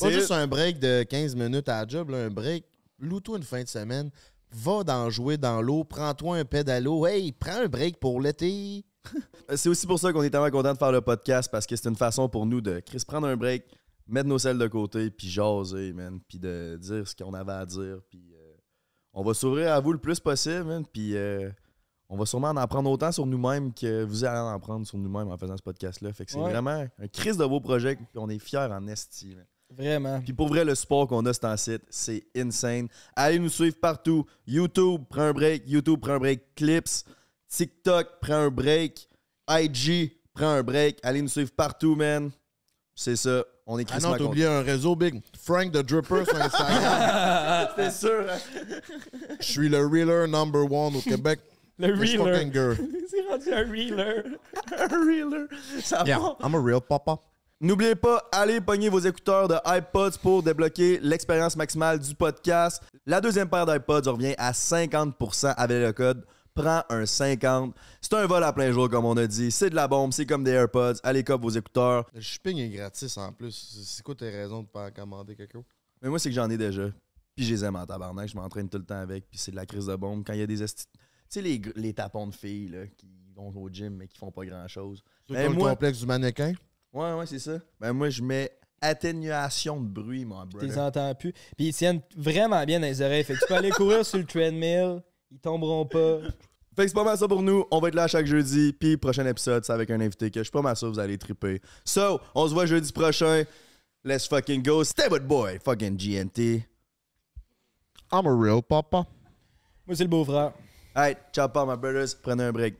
Pas C'est juste un break de 15 minutes à la job, là, un break. Loue-toi une fin de semaine. Va dans jouer dans l'eau. Prends-toi un pédalo. Hey, prends un break pour l'été. c'est aussi pour ça qu'on est tellement content de faire le podcast parce que c'est une façon pour nous de Chris prendre un break, mettre nos selles de côté, puis jaser, man, puis de dire ce qu'on avait à dire, puis euh, on va s'ouvrir à vous le plus possible, man, puis euh, on va sûrement en apprendre autant sur nous-mêmes que vous allez en apprendre sur nous-mêmes en faisant ce podcast-là. Fait que c'est Ouais. vraiment un crise de beau projet, puis on est fiers en esti. Vraiment. Puis pour vrai, le support qu'on a sur ton site, c'est insane. Allez nous suivre partout. YouTube, prends un break. YouTube, prends un break. Clips. TikTok, prends un break. IG, prends un break. Allez nous suivre partout, man. C'est ça. On est Ah non, t'as oublié un réseau big. Frank the Dripper sur Instagram. C'est sûr. Je suis le reeler number one au Québec. Le girl. C'est rendu un reeler. un reeler. Ça Yeah, va. I'm a real papa. N'oubliez pas, allez pogner vos écouteurs de iPods pour débloquer l'expérience maximale du podcast. La deuxième paire d'iPods revient à 50% avec le code Prends un 50. C'est un vol à plein jour, comme on a dit. C'est de la bombe, c'est comme des AirPods. Allez, cop vos écouteurs. Le shipping est gratis en plus. C'est- quoi tes raisons de pas commander quelque chose? Mais moi, c'est que j'en ai déjà. Puis je les aime en tabarnak. Je m'entraîne tout le temps avec. Puis c'est de la crise de bombe. Quand il y a des esti... Tu sais, les, les tapons de filles là, qui vont au gym mais qui font pas grand-chose. C'est Ben, le complexe du mannequin? Ouais, ouais, c'est ça. Ben moi, je mets atténuation de bruit, mon Tu brother. les entends plus. Puis ils tiennent vraiment bien dans les oreilles. Fait que tu peux aller courir sur le treadmill. Ils tomberont pas. Fait que c'est pas mal ça pour nous. On va être là chaque jeudi. Puis prochain épisode, c'est avec un invité que je suis pas mal sûr que vous allez triper. So, on se voit jeudi prochain. Let's fucking go. Stay with boy. Fucking GNT. I'm a real papa. Moi, c'est le beau-frère. Alright, ciao, pas my brothers. Prenez un break.